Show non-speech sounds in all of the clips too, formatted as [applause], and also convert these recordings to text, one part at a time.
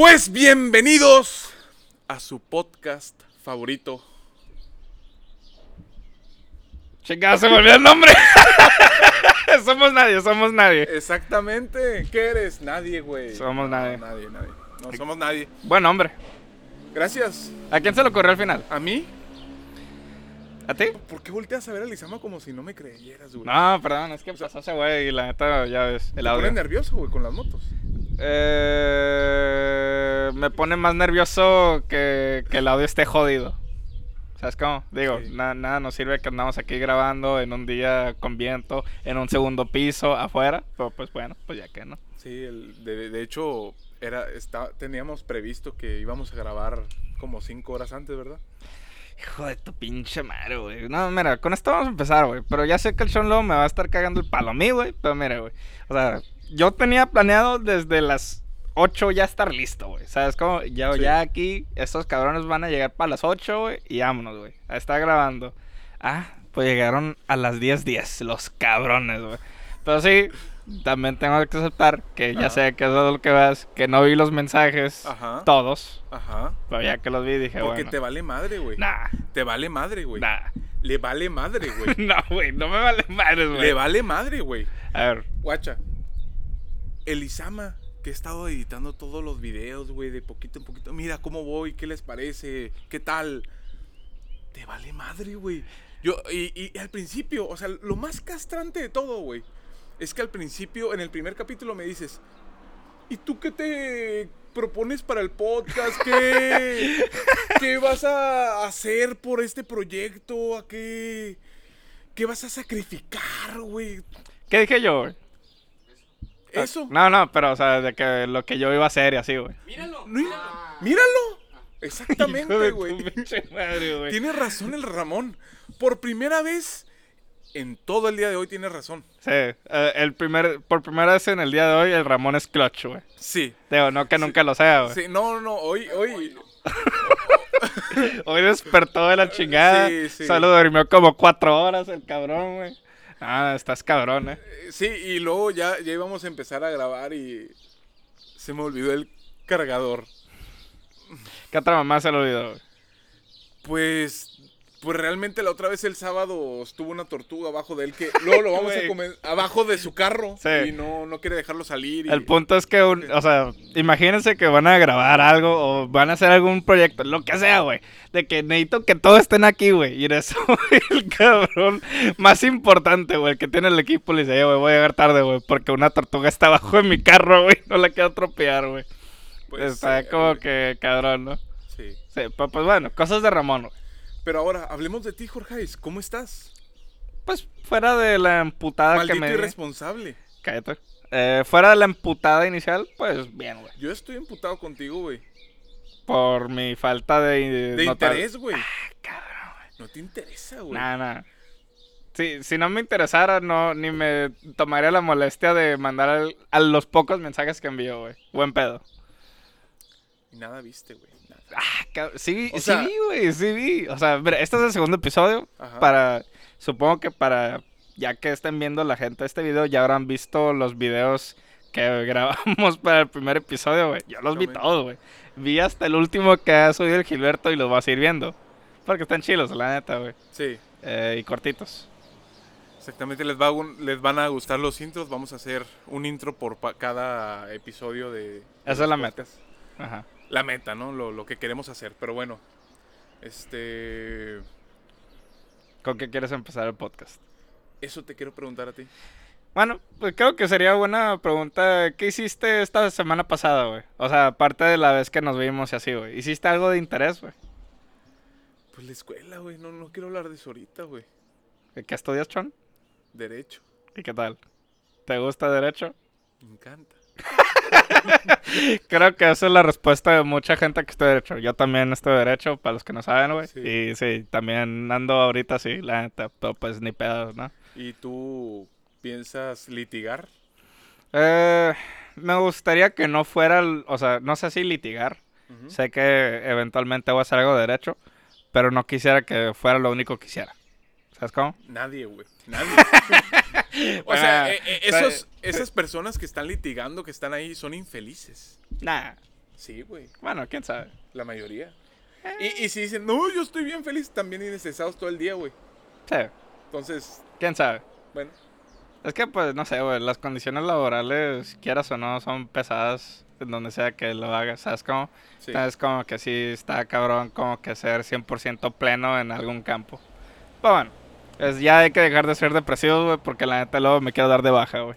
Pues bienvenidos a su podcast favorito. Chingada, se me olvidó el nombre. [laughs] somos nadie, somos nadie. Exactamente. ¿Qué eres? Nadie, güey. Somos No, nadie. Nadie, nadie. No somos nadie. Buen hombre. Gracias. ¿A quién se lo ocurrió al final? ¿A mí? ¿A ti? ¿Por qué volteas a ver a Lizama como si no me creyeras, güey? No, perdón, es que pasó ese güey y la neta ya ves el audio. pones nervioso, güey, con las motos. Eh, me pone más nervioso que, que el audio esté jodido. ¿Sabes cómo? Digo, Sí. na- nada nos sirve que andamos aquí grabando en un día con viento, en un segundo piso, afuera. Pero pues bueno, pues ya que no. Sí, el- de, de hecho, era, está, teníamos previsto que íbamos a grabar como cinco horas antes, ¿verdad? Hijo de tu pinche madre, güey. No, mira, con esto vamos a empezar, güey. Pero ya sé que el Sean luego me va a estar cagando el palo a mí, güey. Pero mira, güey. O sea, yo tenía planeado desde las 8 ya estar listo, güey. ¿Sabes cómo? Ya, Sí. ya aquí, estos cabrones van a llegar para las 8, güey. Y vámonos, güey. A estar grabando. Ah, pues llegaron a las 10:10, los cabrones, güey. Pero sí, también tengo que aceptar que ya Ajá. sé que eso es lo que vas, que no vi los mensajes, Ajá. todos. Ajá. Pero ya que los vi dije, Porque bueno. te vale madre, güey. Nah, Te vale madre, güey. nah. Le vale madre, güey. [laughs] No, güey, no me vale madres, güey. Le vale madre, güey. A ver, Guacha. Elisama, que he estado editando todos los videos, güey, de poquito en poquito. Mira cómo voy, qué les parece, qué tal. Te vale madre, güey. Yo, y, al principio, o sea, lo más castrante de todo, güey, es que al principio, en el primer capítulo, me dices, ¿y tú qué te propones para el podcast? ¿Qué, qué vas a hacer por este proyecto? ¿A qué, qué vas a sacrificar, güey? ¿qué dije yo? Eso. No, no, pero, o sea, de que lo que yo iba a hacer y así, güey. No, míralo. [laughs] Exactamente, güey. tu pinche madre, güey. Tiene razón el Ramón. Por primera vez en todo el día de hoy tiene razón. Sí, eh, el primer, por primera vez en el día de hoy, el Ramón es clutch, güey. Sí. Digo, no que nunca lo sea, güey. Sí, no, no, hoy, hoy. [laughs] Hoy despertó de la chingada. Sí, sí. Solo durmió como cuatro horas el cabrón, güey. Ah, estás cabrón, eh. eh, Sí, y luego ya, ya íbamos a empezar a grabar y se me olvidó el cargador. ¿Qué otra mamá se lo olvidó? Pues, pues realmente la otra vez el sábado estuvo una tortuga abajo de él que luego lo vamos a comer abajo de su carro Sí. y no, no quiere dejarlo salir. y- El punto es que, un- o sea, imagínense que van a grabar algo o van a hacer algún proyecto, lo que sea, güey. De que necesito que todos estén aquí, güey. Y en eso, [laughs] el cabrón más importante, güey, el que tiene el equipo, le dice, "Eh, güey, voy a llegar tarde, güey, porque una tortuga está abajo de mi carro, güey. No la quiero atropellar, güey. Pues, está como que cabrón, ¿no? Sí. Sí, pues, pues bueno, cosas de Ramón, güey. Pero ahora, hablemos de ti, Jorge. ¿Cómo estás? Pues fuera de la emputada Maldito que me... irresponsable. Cállate. Eh, fuera de la emputada inicial, pues bien, güey. Yo estoy emputado contigo, güey. Por mi falta de... De notar- interés, güey. Cabrón, güey. No te interesa, güey. Nah, nah. Sí, si no me interesara, no, ni me tomaría la molestia de mandar al- a los pocos mensajes que envío, güey. Buen pedo. Y nada viste, güey. Ah, sí, vi- O sí vi, güey, sí vi. O sea, mira, este es el segundo episodio. Ajá. Para, supongo que para, ya que estén viendo la gente este video, ya habrán visto los videos que [laughs] grabamos para el primer episodio, güey. Yo los vi todos, güey. Vi hasta el último que ha subido el Gilberto y los vas a ir viendo. Porque están chilos, la neta, güey. Sí, Eh, y cortitos. exactamente. Les, va les van a gustar los intros. Vamos a hacer un intro por cada episodio de. de Esa es la meta. Ajá. La meta, ¿no? Lo, lo que queremos hacer. Pero bueno. Este. ¿Con qué quieres empezar el podcast? Eso te quiero preguntar a ti. Bueno, pues creo que sería buena pregunta. ¿Qué hiciste esta semana pasada, güey? O sea, aparte de la vez que nos vimos y así, güey. ¿Hiciste algo de interés, güey? Pues la escuela, güey. No, no quiero hablar de eso ahorita, güey. ¿Qué estudias, Chon? Derecho. ¿Y qué tal? ¿Te gusta derecho? Me encanta. [laughs] Creo que esa es la respuesta de mucha gente que estudia derecho. Yo también estudio derecho, para los que no saben, güey. Sí. Y sí, también ando ahorita sí, la neta, pero pues ni pedo, ¿no? ¿Y tú piensas litigar? Eh, me gustaría que no fuera, o sea, no sé si litigar. Sé que eventualmente voy a hacer algo de derecho, pero no quisiera que fuera lo único que hiciera. ¿Sabes cómo? Nadie, güey. Nadie. [laughs] o Bueno, sea, eh, eh, sea, esos, esas personas que están litigando, que están ahí, son infelices. Nah. Sí, güey. Bueno, quién sabe. La mayoría. Y, y si dicen, no, yo estoy bien feliz, también indecesados todo el día, güey. Sí, Entonces, quién sabe. bueno. Es que, pues, no sé, güey, las condiciones laborales, quieras o no, son pesadas en donde sea que lo hagas, ¿sabes cómo? Sí. Es como que sí está cabrón, como que ser 100% pleno en algún campo. Pero bueno, es, ya hay que dejar de ser depresivos, güey, porque la neta luego me quiero dar de baja, güey.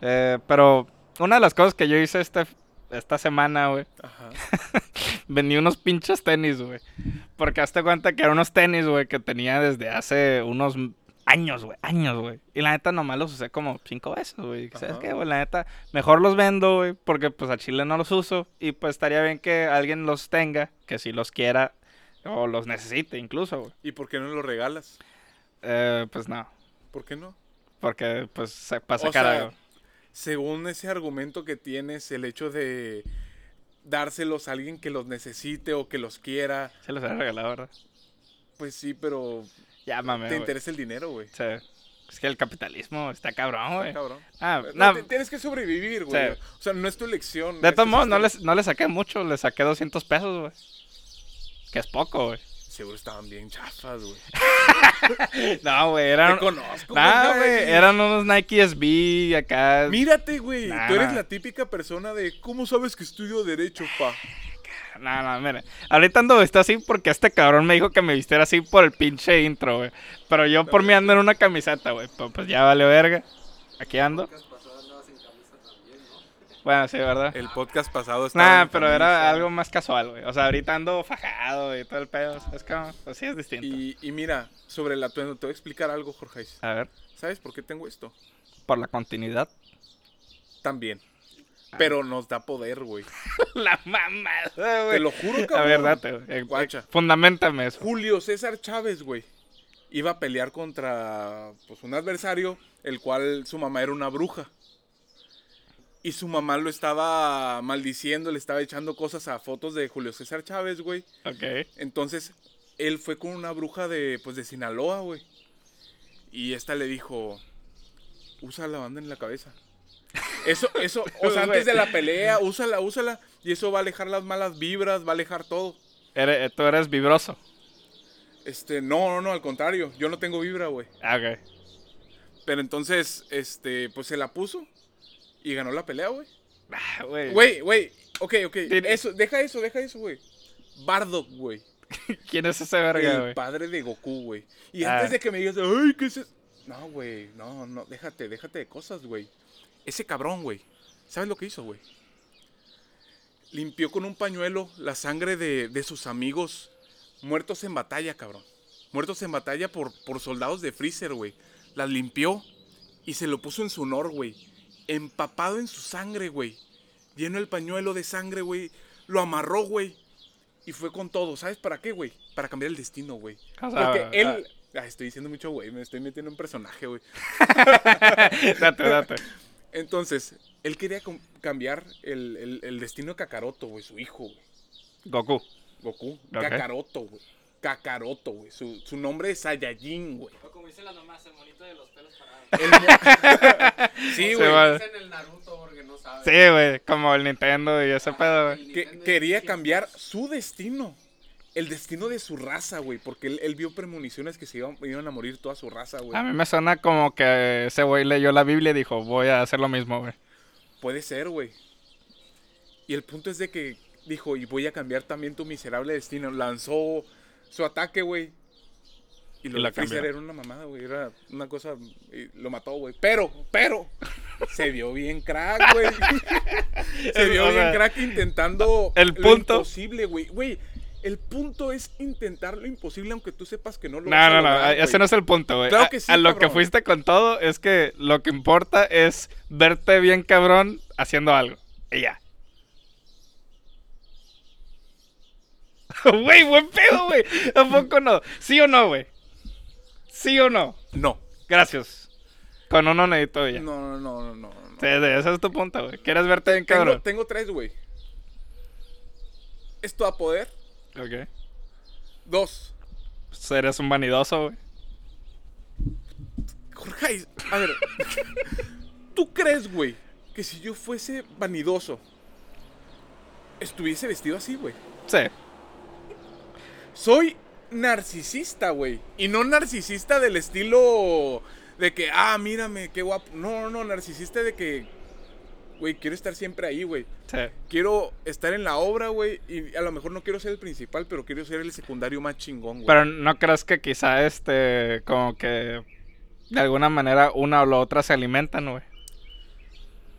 Eh, pero una de las cosas que yo hice este, esta semana, güey, [laughs] vendí unos pinches tenis, güey. Porque hazte cuenta que eran unos tenis, güey, que tenía desde hace unos años, güey, años, güey. Y la neta nomás los usé como cinco veces, güey. ¿Sabes qué, güey? La neta, mejor los vendo, güey, porque pues a Chile no los uso. Y pues estaría bien que alguien los tenga, que si los quiera o los necesite incluso, güey. ¿Y por qué no lo regalas? Eh, pues no, ¿Por qué no? porque pues se pasa O sea, cara. Según ese argumento que tienes, el hecho de dárselos a alguien que los necesite o que los quiera, Se los he regalado, ¿verdad? pues sí, pero Ya, mame, te interesa el dinero, güey. Sí. Es que el capitalismo está cabrón, güey. Cabrón. Ah, No, no, tienes que sobrevivir, güey. Sí. O sea, no es tu elección. De todos modos, no les, no le saqué mucho, le saqué 200 pesos, güey. Que es poco, güey. Seguro estaban bien chafas, güey. [laughs] No, güey, Te eran... conozco, Nah, güey. güey, eran unos Nike SB acá. Mírate, güey. Nah, Tú eres nah. la típica persona de, ¿cómo sabes que estudio Derecho, pa? No, no, mira. Ahorita ando vestido así porque este cabrón me dijo que me vistiera así por el pinche intro, güey. Pero yo por mí ando en una camiseta, güey. Pues ya vale verga. Aquí ando. Bueno, sí, ¿verdad? El podcast pasado estaba. Nah, pero era algo más casual, güey. O sea, ahorita ando fajado y todo el pedo. Es como, así es distinto. Y, y mira, sobre el atuendo, te voy a explicar algo, Jorge. A ver, ¿Sabes por qué tengo esto? por la continuidad. También. Ah. Pero nos da poder, güey. [laughs] la mamada, Te güey. lo juro, cabrón. ver, date, güey. Eh, Guacha. Fundamentame eso. Julio César Chávez, güey. Iba a pelear contra pues, un adversario, el cual su mamá era una bruja. Y su mamá lo estaba maldiciendo, le estaba echando cosas a fotos de Julio César Chávez, güey. Ok. Entonces, él fue con una bruja de, pues, de Sinaloa, güey. Y esta le dijo, usa la banda en la cabeza. Eso, eso, [laughs] o sea, antes de la pelea, úsala, úsala. Y eso va a alejar las malas vibras, va a alejar todo. Eres- tú eres vibroso. Este, no, no, no, al contrario. Yo no tengo vibra, güey. Ah, ok. Pero entonces, este, pues se la puso y ganó la pelea, güey. Ah, güey. Güey, güey, ok, ok. Eso, deja eso, deja eso, güey. Bardock, güey. [laughs] ¿Quién es ese verga, El güey? padre de Goku, güey. Y Ah. antes de que me digas, ay, ¿qué es eso? No, güey, no, no, déjate, déjate de cosas, güey. Ese cabrón, güey. ¿Sabes lo que hizo, güey? Limpió con un pañuelo la sangre de, de sus amigos muertos en batalla, cabrón. Muertos en batalla por, por soldados de Freezer, güey. Las limpió y se lo puso en su honor, güey. Empapado en su sangre, güey. Lleno el pañuelo de sangre, güey. Lo amarró, güey. Y fue con todo. ¿Sabes para qué, güey? Para cambiar el destino, güey. O sea, Porque él... ah. Ay, estoy diciendo mucho, güey. Me estoy metiendo en personaje, güey. [laughs] date, date. Entonces, él quería cambiar el, el- el destino de Kakaroto, güey. Su hijo, güey. Goku. Goku. Ok. Kakaroto, güey. Kakaroto, güey. Su, su nombre es Saiyajin, güey. O como dicen las mamás, el monito de los pelos parados. El [laughs] sí, güey. el Naruto porque no saben. Sí, güey. Como el Nintendo y ese Ajá, pedo, güey. que quería cambiar su destino. El destino de su raza, güey. Porque él, él vio premoniciones que se iban, iban a morir toda su raza, güey. A mí me suena como que ese güey leyó la Biblia y dijo, voy a hacer lo mismo, güey. Puede ser, güey. Y el punto es de que dijo, y voy a cambiar también tu miserable destino. Lanzó su ataque, güey. Y lo Y la de Freezer era una mamada, güey. Era una cosa. y lo mató, güey. Pero, pero. Se vio bien crack, güey. [laughs] se vio O bien crack intentando. el lo punto- imposible, güey. Güey. El punto es intentar lo imposible aunque tú sepas que no lo No, vas a no, no, lograr, ese no es el punto, güey. Claro A- que sí, a, lo que fuiste con todo es que lo que importa es verte bien cabrón haciendo algo. Y ya. [laughs] Güey, buen pedo, güey. ¿A poco no? ¿Sí o no, güey? ¿Sí o no? No. Gracias. Con uno necesito ya. No, no, no, no, no. no. Sí, ese es tu punto, güey. ¿Quieres verte bien Tengo, cabrón? tengo tres, güey. Esto a poder. Ok. Dos. Eres un vanidoso, güey. Jorge, a ver. ¿Tú crees, güey, que si yo fuese vanidoso, estuviese vestido así, güey. Sí. Soy narcisista, güey. Y no narcisista del estilo de que, ah, mírame, qué guapo. No, no, no, narcisista de que, güey, quiero estar siempre ahí, güey. Sí. Quiero estar en la obra, güey. Y a lo mejor no quiero ser el principal, pero quiero ser el secundario más chingón, güey. Pero no crees que quizá este, como que de alguna manera una o la otra se alimentan, güey.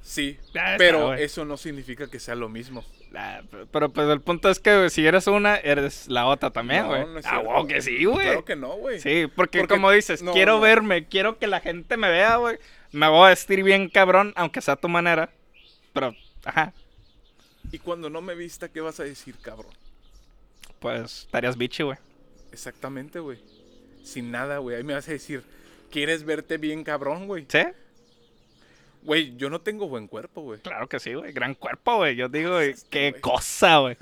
Sí, está, pero eso no significa que sea lo mismo. Ah, pero- Pero pues el punto es que si eres una, eres la otra también, güey. no ah, wow, que sí, güey. Claro que no, güey. Sí, porque, Porque- como dices, no, quiero verme, quiero que la gente me vea, güey. Me voy a vestir bien cabrón, aunque sea a tu manera. Pero, ajá, Y cuando no me vista, ¿qué vas a decir, cabrón? pues estarías bichi, güey. Exactamente, güey. Sin nada, güey. Ahí me vas a decir, ¿quieres verte bien, cabrón, güey? ¿Sí? Güey, yo no tengo buen cuerpo, güey. Claro que sí, güey. Gran cuerpo, güey. Yo digo, güey, qué cosa, güey.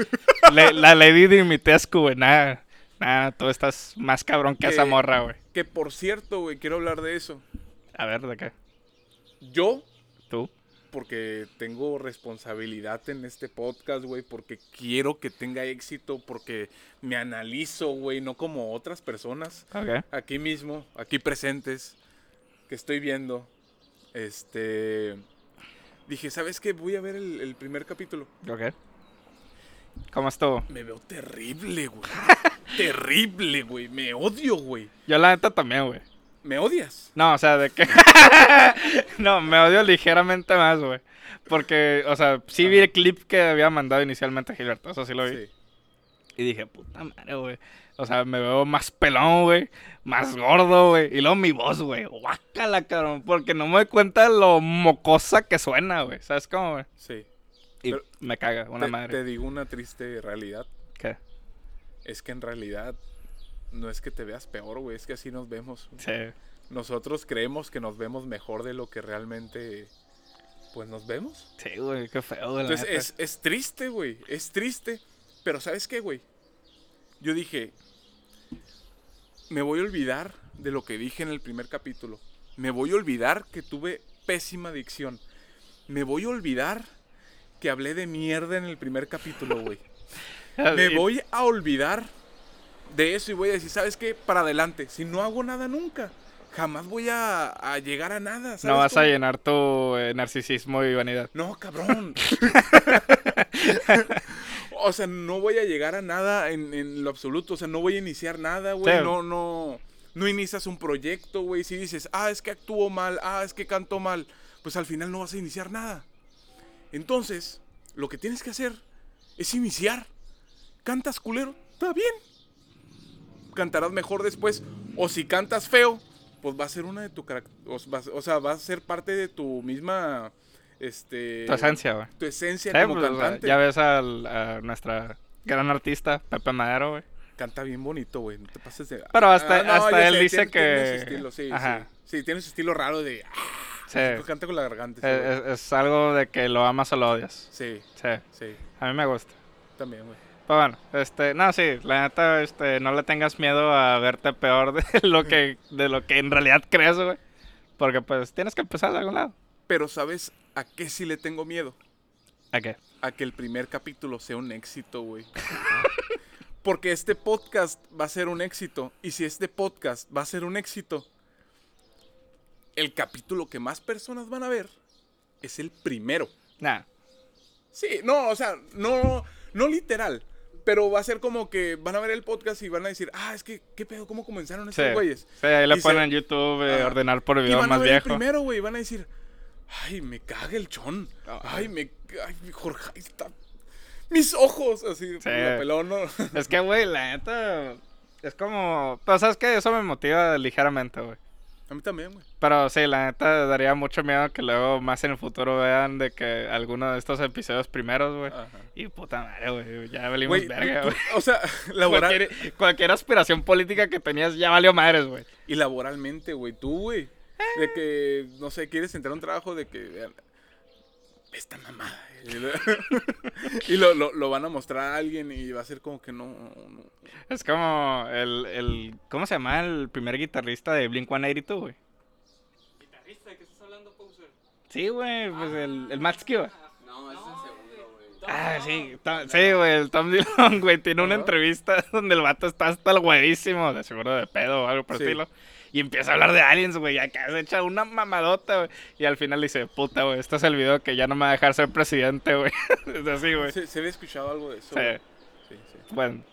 La Lady Dimitrescu, güey. Nada, nada, tú estás más cabrón que Que- esa morra, güey. Que por cierto, güey, quiero hablar de eso. A ver, ¿de qué? Yo, ¿Tú? porque tengo responsabilidad en este podcast, güey, porque quiero que tenga éxito, porque me analizo, güey, no como otras personas. Ok. aquí mismo, aquí presentes, que estoy viendo, este, dije, ¿sabes qué? Voy a ver el, el primer capítulo. Ok. ¿Cómo estuvo? Me veo terrible, güey. [laughs] terrible, güey. Me odio, güey. Yo la neta también, güey. ¿Me odias? No, o sea, de que... [laughs] [laughs] no, me odio ligeramente más, güey. Porque, o sea, sí vi el clip que había mandado inicialmente Gilberto, eso sí lo vi. Sí. Y dije, puta madre, güey. O sea, me veo más pelón, güey. Más gordo, güey. Y luego mi voz, güey. Guácala, cabrón. Porque no me doy cuenta de lo mocosa que suena, güey. ¿Sabes cómo, güey? Sí. Y Pero- me caga, una te, madre. te digo una triste realidad. ¿Qué? Es que en realidad no es que te veas peor, güey. Es que así nos vemos. Sí. Nosotros creemos que nos vemos mejor de lo que realmente, pues, nos vemos. Sí, güey. Qué feo, güey. Entonces es, es triste, güey. Es triste. Pero ¿sabes qué, güey? Yo dije, me voy a olvidar de lo que dije en el primer capítulo. Me voy a olvidar que tuve pésima dicción. Me voy a olvidar que hablé de mierda en el primer capítulo, güey. [laughs] Me voy a olvidar de eso y voy a decir, ¿sabes qué? Para adelante. Si no hago nada nunca, jamás voy a, a llegar a nada. ¿sabes No vas a llenar tu eh, narcisismo y vanidad. No, cabrón. [laughs] o sea, no voy a llegar a nada en, en lo absoluto. O sea, no voy a iniciar nada, güey. Sí. No, no. No inicias un proyecto, güey. Si dices, ah, es que actuó mal, ah, es que cantó mal, pues al final no vas a iniciar nada. Entonces, lo que tienes que hacer es iniciar. Cantas culero, está bien. Cantarás mejor después. O si cantas feo, pues va a ser una de tu O sea, va a ser parte de tu misma. Este. Tu esencia, güey. tu esencia Sí, como pues, cantante. ya ves al- a nuestra gran artista, Pepe Madero, güey. Canta bien bonito, güey. No te pases de. Pero hasta- hasta ya él dice tiene- tiene que- su estilo, sí, Ajá. sí. Sí, tiene su estilo raro de. ah, Sí. Canta con la garganta. ese Es, güey. es- es algo de que lo amas o lo odias. Sí, Sí, sí. a mí me gusta. También, güey. Pero bueno, este, no, sí, la neta, este, no le tengas miedo a verte peor de [laughs] lo que, de lo que en realidad crees, güey. Porque pues tienes que empezar de algún lado. Pero ¿sabes a qué sí le tengo miedo? ¿A qué? A que el primer capítulo sea un éxito, güey. Porque este podcast va a ser un éxito. Y si este podcast va a ser un éxito, el capítulo que más personas van a ver es el primero. Nah, Sí, no, o sea, no, no literal. Pero va a ser como que van a ver el podcast y van a decir, ah, es que, ¿qué pedo? ¿Cómo comenzaron sí, estos güeyes? sí, ahí Y se- ponen en YouTube, eh, ordenar por Y video van a más ver el viejo. primero, güey, y van a decir, ay, me caga el chon. Ah. Ay, me, ay, Jorge, ahí está. Mis ojos, así, Sí. la pelón, ¿no? [laughs] Es que, güey, la neta, es como, pues, ¿sabes qué? Eso me motiva ligeramente, güey. A mí también, güey. Pero sí, la neta daría mucho miedo que luego más en el futuro vean de que alguno de estos episodios primeros, güey. Ajá. Y puta madre, güey, ya valimos Güey, verga, güey. o sea, [laughs] laboral, Cualquier, cualquier aspiración política que tenías ya valió madres, güey. y laboralmente, güey, tú, güey, de que, no sé, quieres entrar a un trabajo de que, vean, esta mamada. [laughs] Y lo- lo, lo, van a mostrar a alguien y va a ser como que no, no. Es como el, el, ¿cómo se llama el primer guitarrista de Blink-182, güey? Guitarrista, ¿de qué estás hablando, Poser? Sí, güey, pues el, el Matt Skiba. No, es el segundo, güey. Ah, sí, Tom- sí, güey, el Tom Dillon, [laughs] güey, tiene una entrevista [laughs] donde el vato está hasta el huevísimo, de seguro de pedo o algo por el Sí. estilo. Y empieza a hablar de aliens, güey, acá se echa una mamadota, güey. Y al final dice, puta, güey, este es el video que ya no me va a dejar ser presidente, güey. [laughs] es así, güey. Se, se había escuchado algo de eso. Sí. Sí, sí. Bueno,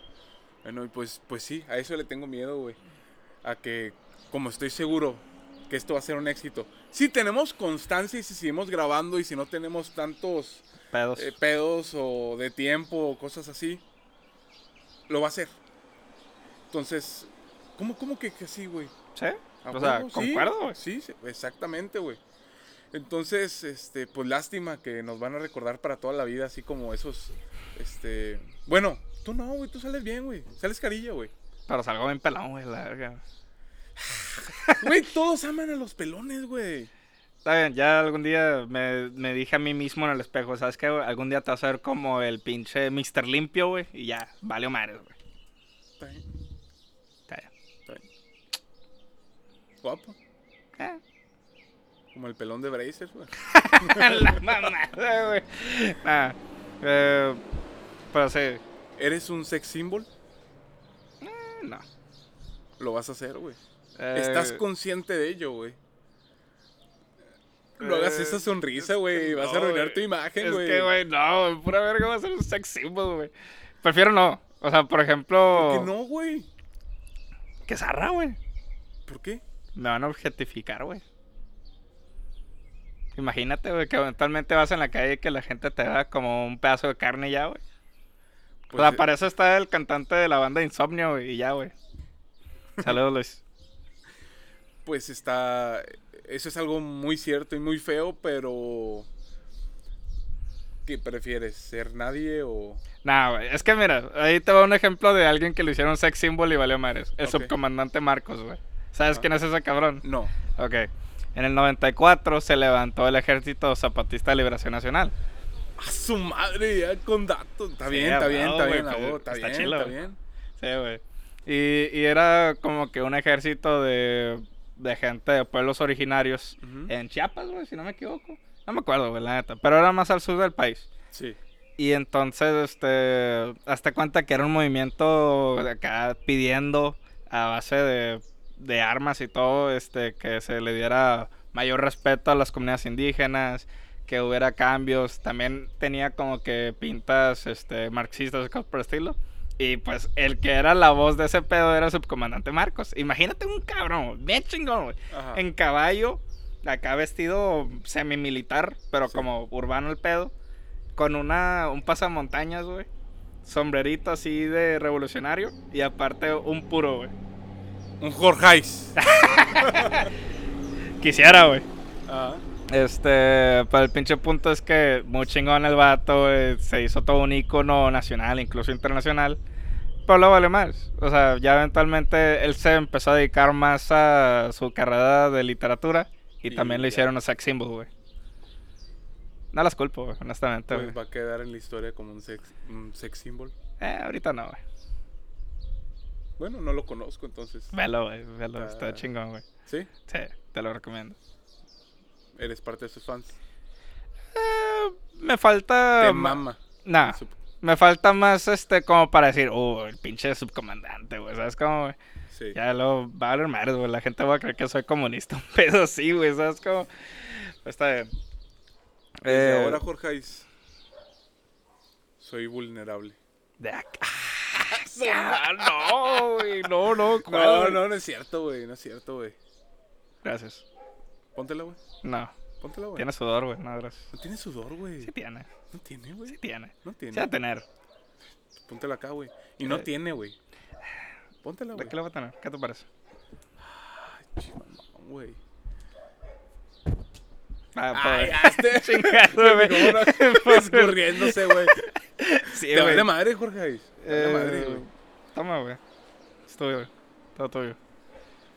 Bueno, y pues, pues sí, a eso le tengo miedo, güey. A que, como estoy seguro que esto va a ser un éxito. Si tenemos constancia y si seguimos grabando y si no tenemos tantos pedos. eh, pedos o de tiempo o cosas así, lo va a hacer. Entonces, ¿cómo, cómo que, que sí, güey? ¿Sí? ¿A O sea, concuerdo, güey. Sí, sí, exactamente, güey. Entonces, este, pues lástima que nos van a recordar para toda la vida, así como esos, este... Bueno, tú no, güey, tú sales bien, güey. Sales carilla, güey. Pero salgo bien pelón, güey, la verga. [laughs] Güey, todos aman a los pelones, güey. Está bien, ya algún día me, me dije a mí mismo en el espejo, ¿sabes qué? Algún día te vas a ver como el pinche Mr. Limpio, güey, y ya, valió madre, güey. Está bien, Está bien. está bien. Guapo. Eh. Como el pelón de Brazers, güey. [laughs] La mamada, güey. Nah, eh, pero sí, ¿Eres un sex symbol? eh, no. Lo vas a hacer, güey. Eh, Estás consciente de ello, güey. No hagas eh, esa sonrisa, es güey. que Vas a arruinar tu imagen, Es güey. que, güey, no, pura verga va a ser un sex symbol, güey. Prefiero no. O sea, por ejemplo... ¿Por qué no, güey? Que zarra, güey. ¿Por qué? Me van a objetificar, güey. Imagínate, güey, que eventualmente vas en la calle y que la gente te vea como un pedazo de carne ya, güey. o sea, Pues, para eso está el cantante de la banda Insomnio, güey, y ya, güey. Saludos, Luis. pues está. Eso es algo muy cierto y muy feo, pero. ¿Qué prefieres? ¿Ser nadie o.? Nah, güey, es que mira, ahí te va un ejemplo de alguien que lo hicieron sex symbol y valió madres. El subcomandante Marcos, güey. ¿Sabes quién es ese cabrón? No. Ok. En el 94 se levantó el Ejército Zapatista de Liberación Nacional. A su madre, ya con datos. Está Sí, bien, está bien, está bien, pues, está, bien, está bien. Sí, güey. Y, y era como que un ejército de, de gente de pueblos originarios en Chiapas, güey, si no me equivoco. No me acuerdo, güey, la neta. Pero era más al sur del país. Sí. Y entonces, este, hasta cuenta que era un movimiento de acá pidiendo a base de, de armas y todo, este, que se le diera mayor respeto a las comunidades indígenas, que hubiera cambios. También tenía como que pintas, este, marxistas y cosas por el estilo. Y pues el que era la voz de ese pedo era el subcomandante Marcos. Imagínate un cabrón, bien chingón. En caballo, acá vestido semi-militar, pero Sí. como urbano el pedo. Con una, un pasamontañas, güey. Sombrerito así de revolucionario. Y aparte un puro, güey. Un Jorgeis. [laughs] Quisiera, güey. Ajá. Este, pero el pinche punto es que muy chingón el vato, güey, se hizo todo un icono nacional, incluso internacional. Pero luego vale más. O sea, ya eventualmente él se empezó a dedicar más a su carrera de literatura. Y, Y también le ya. hicieron un sex symbol, güey. No las culpo, güey, honestamente, Pues güey. va a quedar en la historia como un sex, un sex symbol. Eh, ahorita no, güey. Bueno, no lo conozco, entonces. Velo, güey, velo, está Ah. chingón, güey. ¿Sí? Sí, te lo recomiendo. Eres parte de sus fans. Eh, me falta... Te ma- mama. Nah, Sup- me falta más, este, como para decir, oh, el pinche subcomandante, güey, ¿sabes cómo, güey? Sí. Ya lo va a madres, güey. La gente va a creer que soy comunista. [laughs] Un pedo sí, güey. ¿Sabes cómo? Está bien. Desde Eh, ahora, Jorgeis, soy vulnerable. De acá. Ah, no, güey. No, no. [laughs] ¿cuál, No, no, no es cierto, güey. No es cierto, güey. Gracias. Póntela, güey. No. Póntela, güey. Tiene sudor, güey. No, gracias. No tiene sudor, güey. Sí tiene. No tiene, güey. Sí tiene. No tiene. Sí va a tener. Póntela acá, güey. Y no Eh. tiene, güey. Póntela, ¿De güey. qué lo va a tener? ¿Qué te parece? Chimamón, güey. Ah, Ay, pobre. hazte. [laughs] Chingado, [laughs] güey. Escurriéndose, güey. Sí, Te güey. vale madre, Jorge. Eh, madre, güey. Toma, güey. Es tuyo, güey. Todo tuyo.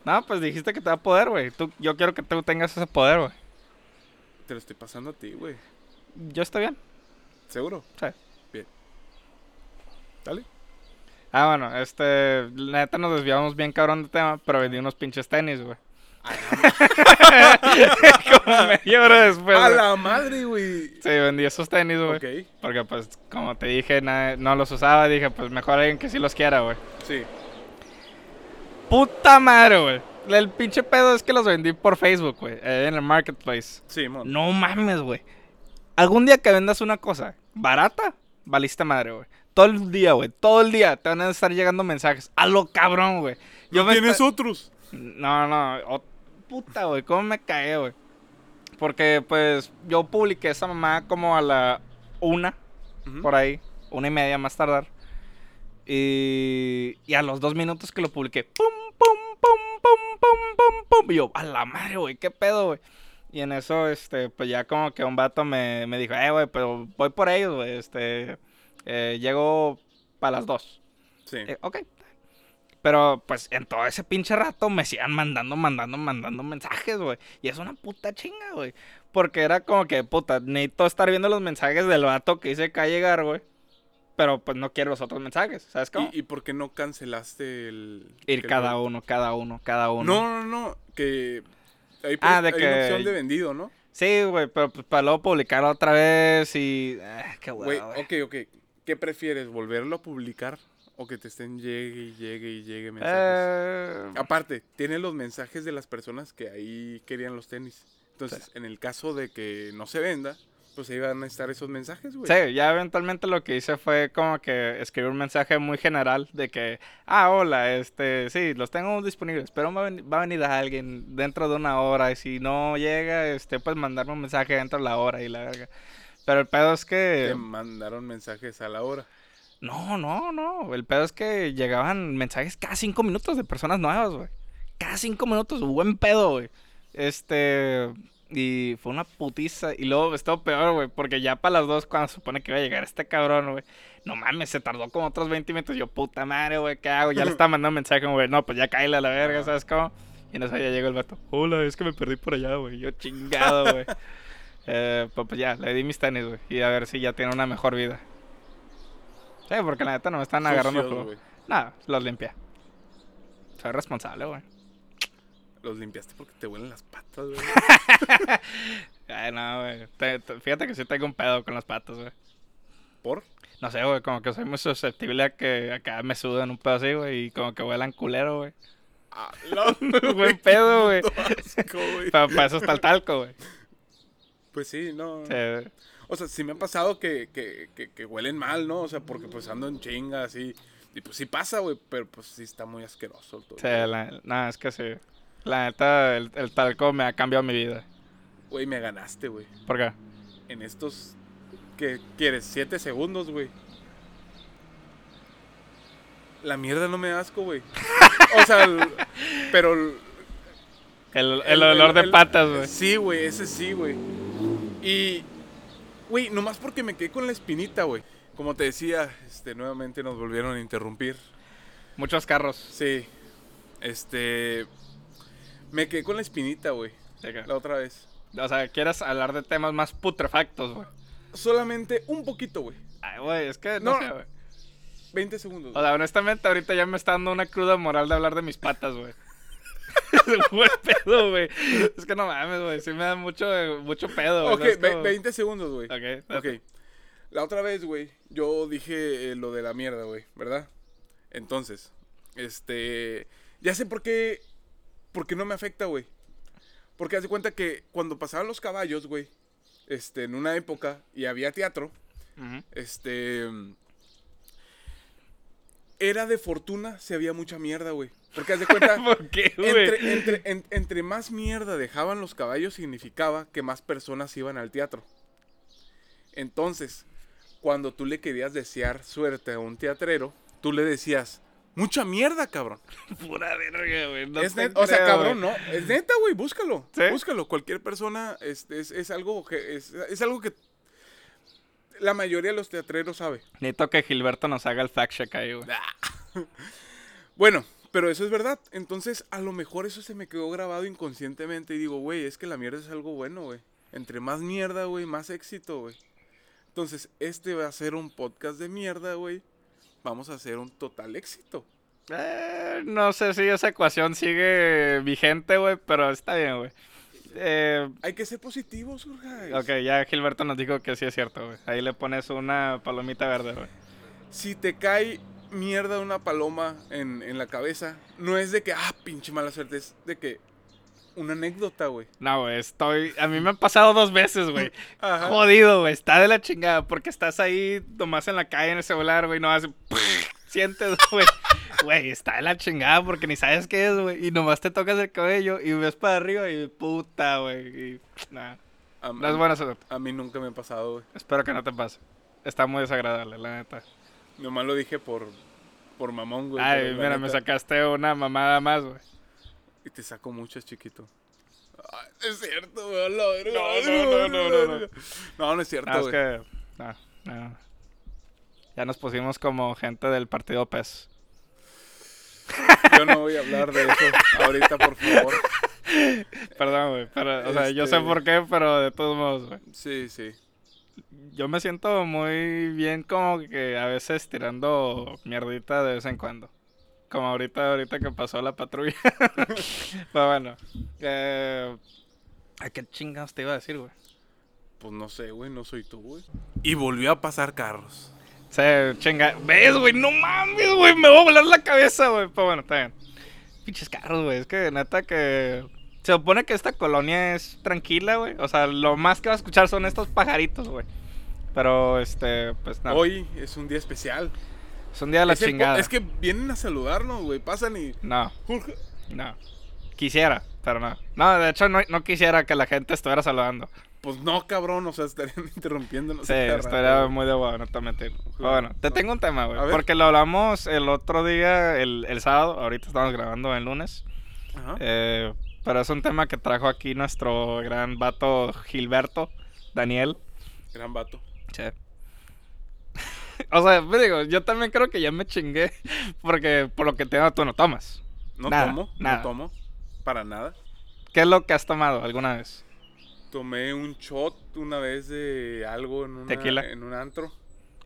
No, pues dijiste que te da poder, güey. Tú, yo quiero que tú tengas ese poder, güey. Te lo estoy pasando a ti, güey. Yo estoy bien. ¿Seguro? Sí. Bien. Dale. Ah, bueno, este. La neta nos desviamos bien cabrón de tema, pero vendí unos pinches tenis, güey. Como media hora después. A güey. la madre, güey. Sí, vendí esos tenis, güey. Porque, pues, como te dije, no los usaba. Dije, pues, mejor alguien que sí los quiera, güey. sí. Puta madre, güey. El pinche pedo es que los vendí por Facebook, güey. eh, en el marketplace. Sí, mon. No mames, güey. Algún día que vendas una cosa barata, valiste madre, güey. Todo el día, güey. Todo el día te van a estar llegando mensajes. A lo cabrón, güey. ¿No me tienes otros? No, no. o- Puta, güey. ¿Cómo me caí, güey? Porque, pues, yo publiqué esa mamá como a la una, por ahí. Una y media más tardar. Y, y a los dos minutos que lo publiqué, pum, pum, pum, pum, pum, pum, pum. Y yo, a la madre, güey, qué pedo, güey. Y en eso, este, pues ya como que un vato me, me dijo, eh, güey, pero voy por ellos, güey, este, eh, llego para las dos. Sí. Eh, ok. Pero, pues, en todo ese pinche rato me sigan mandando, mandando, mandando mensajes, güey. Y es una puta chinga, güey. Porque era como que, puta, necesito estar viendo los mensajes del vato que dice que va a llegar, güey. Pero, pues, no quiero los otros mensajes, ¿sabes cómo? ¿Y, y por qué no cancelaste el. Ir cada uno, cada uno, cada uno. No, no, no. Que. Ahí Ah, pues, de hay una que- opción de vendido, ¿no? Sí, güey, pero pues, para luego publicarlo otra vez y... ah, qué huevo, güey. ok, ok. ¿Qué prefieres? ¿Volverlo a publicar? ¿O que te estén llegue y llegue y llegue mensajes? Eh, Aparte, tiene los mensajes de las personas que ahí querían los tenis. Entonces, en el caso de que no se venda, pues ahí van a estar esos mensajes, güey. Sí, ya eventualmente lo que hice fue como que escribir un mensaje muy general de que, ah, hola, este, sí, los tengo disponibles, pero va a, ven- va a venir alguien dentro de una hora y si no llega, este, pues mandarme un mensaje dentro de la hora y la verga. Pero el pedo es que... Te mandaron mensajes a la hora. No, no, no, el pedo es que llegaban mensajes cada cinco minutos de personas nuevas, güey. Cada cinco minutos, buen pedo, güey. Este... Y fue una putiza. Y luego estuvo peor, güey. Porque ya para las dos, cuando se supone que iba a llegar este cabrón, güey. No mames, se tardó como otros 20 minutos. Yo, puta madre, güey, ¿qué hago? Ya le [laughs] estaba mandando mensaje, güey. No, pues ya cállale a la verga, ¿sabes cómo? Y en eso ya llegó el vato. Hola, es que me perdí por allá, güey. Yo chingado, güey. [laughs] eh, pues, pues ya, le di mis tenis, güey. Y a ver si ya tiene una mejor vida. Sí, porque la neta no me están agarrando güey. Nada, los limpié. Soy responsable, güey. Los limpiaste porque te huelen las patas, güey. [laughs] Ay, no, güey. Te- te- Fíjate que sí tengo un pedo con las patas, güey. ¿Por? No sé, güey, como que soy muy susceptible a que acá me sudan un pedo así, güey, y como que huelan culero, güey. Ah, [laughs] no, Buen pedo, güey. para eso está el talco, güey. Pues sí, no. Sí. O sea, sí me ha pasado que, que, que, que huelen mal, ¿no? O sea, porque pues ando en chinga, así. Y pues sí pasa, güey, pero pues sí está muy asqueroso todo. Sí, la, no, es que sí. La neta, el, el talco me ha cambiado mi vida. Güey, me ganaste, güey. ¿Por qué? En estos, ¿qué quieres? ¿Siete segundos, güey? La mierda no me da asco, güey. [laughs] O sea, el- pero... el- El, el olor de patas, güey. Sí, güey, ese sí, güey. Y, güey, nomás porque me quedé con la espinita, güey. Como te decía, este, nuevamente nos volvieron a interrumpir. Muchos carros. Sí, este... Me quedé con la espinita, güey, la otra vez. O sea, quieres hablar de temas más putrefactos, güey. Solamente un poquito, güey. Ay, güey, es que no, No. sé, güey. 20 segundos. O sea, honestamente, ahorita ya me está dando una cruda moral de hablar de mis patas, güey. [laughs] Buen pedo, güey. Es que no mames, güey. Sí me da mucho, mucho pedo. Ok, ¿sabes ve- cómo? 20 segundos, güey. Ok, Ok. La otra vez, güey, yo dije eh, lo de la mierda, güey, ¿verdad? Entonces, este, ya sé por qué, por qué no me afecta, güey. Porque haz de cuenta que cuando pasaban los caballos, güey, este, en una época y había teatro, Ujú. este, era de fortuna si había mucha mierda, güey. Porque haz de cuenta, [laughs] ¿Por qué, güey? entre, entre, en- entre más mierda dejaban los caballos significaba que más personas iban al teatro. Entonces, cuando tú le querías desear suerte a un teatrero, tú le decías, mucha mierda, cabrón. [laughs] Pura verga, güey. No es o sea, cabrón. ¿no? Es neta, güey, búscalo. ¿Sí? Búscalo. Cualquier persona este, es, es algo que es, es algo que la mayoría de los teatreros sabe. Necesito que Gilberto nos haga el fact check ahí, güey. [laughs] Bueno, pero eso es verdad. Entonces, a lo mejor eso se me quedó grabado inconscientemente. Y digo, güey, es que la mierda es algo bueno, güey. Entre más mierda, güey, más éxito, güey. Entonces, este va a ser un podcast de mierda, güey. Vamos a hacer un total éxito. Eh, no sé si esa ecuación sigue vigente, güey, pero está bien, güey. Eh, Hay que ser positivos, Jorge. ok, ya Gilberto nos dijo que sí es cierto, güey. Ahí le pones una palomita verde, güey. Si te cae mierda una paloma en, en la cabeza, no es de que, ah, pinche mala suerte, es de que una anécdota, güey. No, güey, estoy... A mí me han pasado dos veces, güey. [laughs] Jodido, güey. Está de la chingada. Porque estás ahí nomás en la calle en el celular, güey. Nomás [laughs] sientes, güey. Güey, está de la chingada porque ni sabes qué es, güey. Y nomás te tocas el cabello y ves para arriba y puta, güey. Y nada. No es buena suerte. a mí nunca me ha pasado, güey. Espero que no te pase. Está muy desagradable, la neta. Nomás lo dije por, por mamón, güey. Ay, mira, me neta- sacaste una mamada más, güey. Y te saco muchas, chiquito. Ay, es cierto, güey. No, no, no, no, no, no. No, no es cierto, No, es güey. que. No, no. Ya nos pusimos como gente del partido PES. [laughs] Yo no voy a hablar de eso ahorita, por favor. Perdón, güey. Pero, o sea, yo sé Este- por qué, pero de todos modos, güey. Sí, sí. Yo me siento muy bien como que a veces tirando mierdita de vez en cuando. Como ahorita, ahorita que pasó la patrulla. [laughs] Pero bueno. Eh, ¿A qué chingados te iba a decir, güey? Pues no sé, güey, no soy tú, güey. Y volvió a pasar carros. Se chinga. ¿Ves, güey? No mames, güey. Me va a volar la cabeza, güey. Pero bueno, está bien. Pinches carros, güey. Es que neta que. Se supone que esta colonia es tranquila, güey. O sea, lo más que va a escuchar son estos pajaritos, güey. Pero, este, pues nada. Hoy es un día especial. Es un día de la es, el chingada. es que vienen a saludarnos, güey. Pasan y. No, no. Quisiera, pero no. No, de hecho, no, no quisiera que la gente estuviera saludando. Pues no, cabrón, o sea, estarían [laughs] interrumpiéndonos. Sí, estaría muy de huevo, no te mentir. Pero bueno, te tengo un tema, güey. Porque lo hablamos el otro día, el, el sábado. Ahorita estamos grabando el lunes. Ajá. Eh, pero es un tema que trajo aquí nuestro gran vato Gilberto, Daniel. Gran vato. Sí. [laughs] o sea, digo, yo también creo que ya me chingué. [laughs] Porque por lo que tengo, tú no tomas. No Nada, tomo, nada. no tomo. Para nada. ¿Qué es lo que has tomado alguna vez? Tomé un shot una vez de algo en, una, Tequila. en un antro.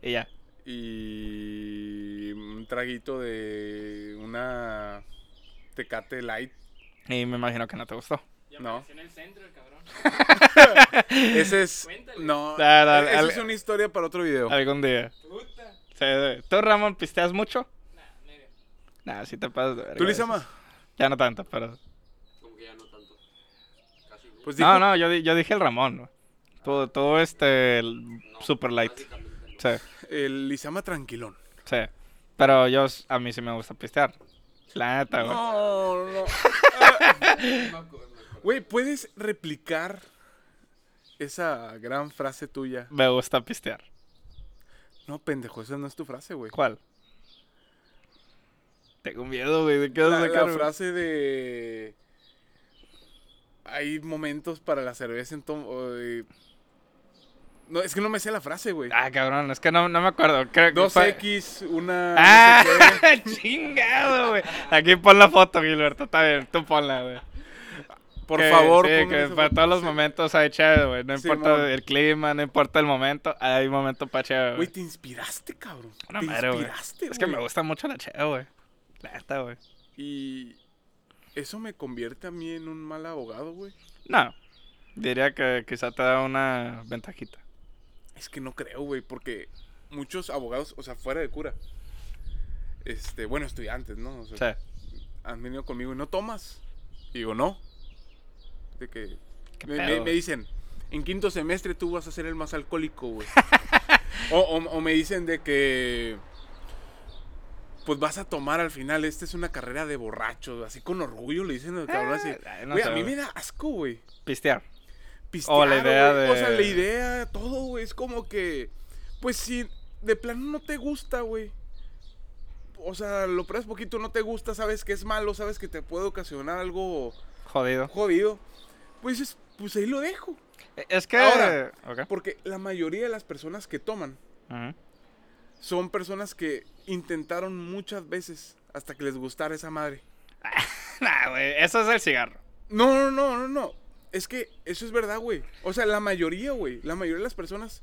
Y ya. Y un traguito de una Tecate Light. Y me imagino que no te gustó. Ya No. en el centro el cabrón. [laughs] Ese es. Cuéntale. No, Da, da, esa al- es una historia para otro video. Algún día. Puta. ¿Tú, Ramón, pisteas mucho? Nah, medio. Nah, sí te pasas de verga ¿Tú. Lizama? Ya no tanto, pero... Como que ya no no. Pues No, no, yo, yo dije el Ramón, güey. Tú, tú, este, el super light. Sí, El Lizama tranquilón. sí. Pero yo, a mí sí me gusta pistear. La neta, güey. No, no. [laughs] Güey, ¿puedes replicar esa gran frase tuya? Me gusta pistear. No, pendejo, esa no es tu frase, güey. ¿Cuál? Tengo miedo, güey. ¿De qué vas a sacar, la frase de... Hay momentos para la cerveza en No, es que no me sé la frase, güey. Ah, cabrón, es que no, no me acuerdo. Creo que fue- 2X, una... ¡Ah! no sé qué. [laughs] ¡Chingado, güey! Aquí pon la foto, Gilberto. Está bien, tú ponla, güey. Por Que- favor, Sí, que para foto. todos los Sí. momentos hay chévere, güey. No Sí, importa el clima, no importa el momento, hay momento para chévere, Güey, güey. te inspiraste, cabrón. Una te madre, güey. inspiraste, Es que me gusta mucho la chévere, güey. La neta, güey. Y eso me convierte a mí en un mal abogado, güey. No, diría que quizá te da una ventajita. Es que no creo, güey, porque muchos abogados, o sea, fuera de cura, este, bueno, estudiantes, ¿no? O Sí. sea, han venido conmigo y no tomas. Y digo, no. De que ¿Qué me, dicen, en quinto semestre tú vas a ser el más alcohólico, güey. [laughs] o, o- o me dicen de que, pues vas a tomar al final, esta es una carrera de borrachos, así con orgullo le dicen al cabrón así. ay, no Güey, sé, a mí me da asco, güey. Pistear. Pistear, O la idea güey. O sea, de- la idea, todo, güey, es como que, pues si de plano no te gusta, güey. O sea, lo pruebas poquito, no te gusta, sabes que es malo, sabes que te puede ocasionar algo Jodido. jodido. Pues es, pues ahí lo dejo. Es que. Ahora. Porque la mayoría de las personas que toman Ujú. Son personas que intentaron muchas veces hasta que les gustara esa madre. [laughs] Nah, güey. Eso es el cigarro. No, no, no, no, no. Es que eso es verdad, güey. O sea, la mayoría, güey. La mayoría de las personas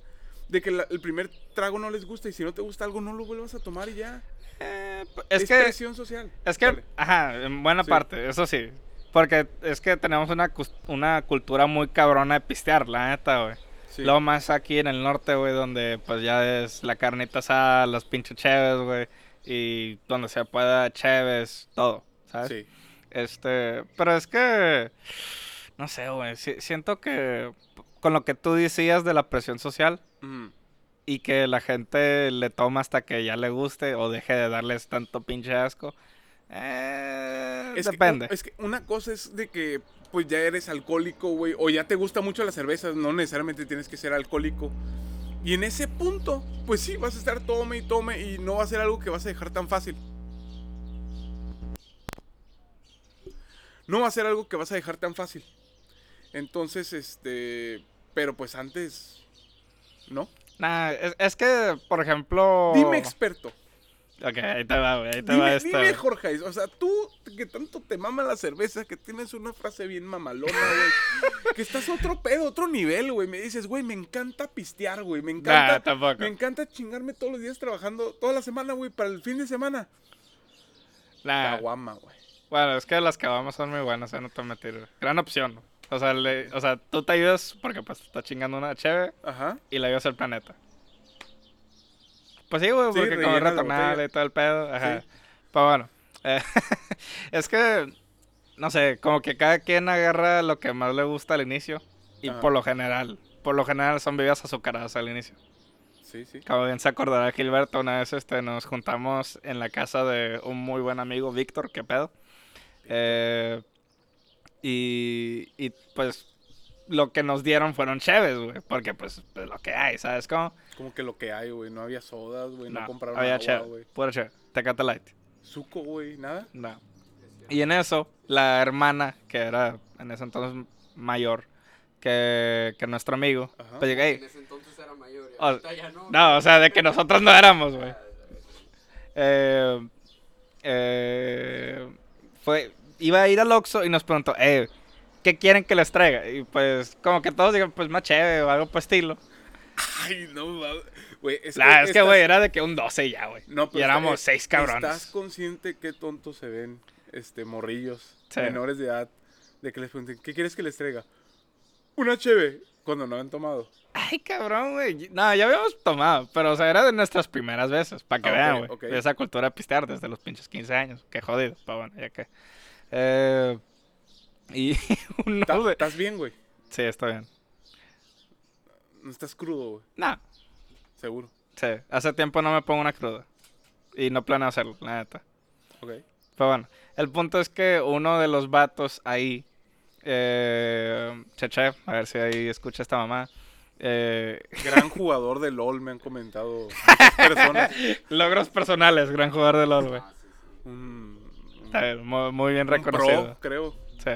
de que la- el primer trago no les gusta y si no te gusta algo no lo vuelvas a tomar y ya. Eh, Es, es que. presión social. Es que, ajá, en buena Sí. parte, eso sí. Porque es que tenemos una, una cultura muy cabrona de pistear, la neta, güey. Sí. Luego más aquí en el norte, güey, donde pues ya es la carnita asada, los pinches cheves, güey. Y donde se pueda cheves, todo, ¿sabes? Sí. Este, pero es que, no sé, güey, si- siento que con lo que tú decías de la presión social Ujú. y que la gente le toma hasta que ya le guste o deje de darles tanto pinche asco, eh, Es depende. es que una cosa es de que pues ya eres alcohólico, güey, o ya te gusta mucho la cerveza, no necesariamente tienes que ser alcohólico. Y en ese punto, pues sí, vas a estar tome y tome y no va a ser algo que vas a dejar tan fácil. No va a ser algo que vas a dejar tan fácil. Entonces, este, pero pues antes, ¿no? Nah, es, es que, por ejemplo... Dime experto. Ok, ahí te va, güey, ahí te va Dime, esto. dime, Jorge, o sea, tú que tanto te mama la cerveza, que tienes una frase bien mamalona, güey, que estás a otro pedo, otro nivel, güey, me dices, güey, me encanta pistear, güey, me Nah, encanta, tampoco. me encanta chingarme todos los días trabajando, toda la semana, güey, para el fin de semana. Nah, Caguama, güey. Bueno, es que las caguamas son muy buenas, eh, no te mentir. Gran opción. O sea, le- o sea, tú te ayudas porque pues te está chingando una cheve Ajá. y le ayudas al planeta. Pues sí, güey, Sí, porque como retornable y todo el pedo. Ajá. Sí. Pero bueno, eh, [laughs] es que, no sé, como que cada quien agarra lo que más le gusta al inicio. Y Ajá. por lo general, por lo general son bebidas azucaradas al inicio. Sí, sí. Como bien se acordará Gilberto, una vez este, nos juntamos en la casa de un muy buen amigo, Víctor, ¿qué pedo? Eh, y, y pues lo que nos dieron fueron cheves, güey, porque pues, pues, lo que hay, ¿sabes cómo? Como que lo que hay, güey, no había sodas, güey, no, No, compraron había agua, cheve, güey. pura cheve, Tecate Light. Suco, güey, nada. No. Y en eso, la hermana, que era en ese entonces mayor que, que nuestro amigo, Ajá. pues llegué, En ese entonces era mayor. y ahorita ya no. No, o sea, de que nosotros no éramos, güey. Eh, eh, fue, iba a ir al Oxxo y nos preguntó, eh, ¿qué quieren que les traiga? Y pues, como que todos digan, pues más chévere o algo por estilo. Ay, no, güey, es es que, güey, era de que un 12 ya, güey. No, y pero éramos está- seis cabrones. ¿Estás consciente qué tontos se ven este morrillos Sí. menores de edad de que les pregunten, ¿qué quieres que les traiga? Una cheve cuando no han tomado. Ay, cabrón, güey. No, ya habíamos tomado, pero, o sea, era de nuestras primeras veces, para que Ah, vean, güey. ok. De esa cultura de pistear desde los pinches 15 años. Qué jodido, pero bueno, ya que. Eh, y [laughs] uno de... ¿Estás bien, güey? Sí, está bien. No estás crudo, güey. No, Seguro. Sí, hace tiempo no me pongo una cruda. Y no planeo hacerlo, la neta. Ok. Pero bueno, el punto es que uno de los vatos ahí, eh, Cheche, a ver si ahí escucha esta mamá. eh, [laughs] Gran jugador de LOL, me han comentado muchas personas. [laughs] logros personales, gran jugador de LOL, güey. Ah, sí, sí. Un, un- Está bien, muy, muy bien un reconocido. pro, creo. Sí.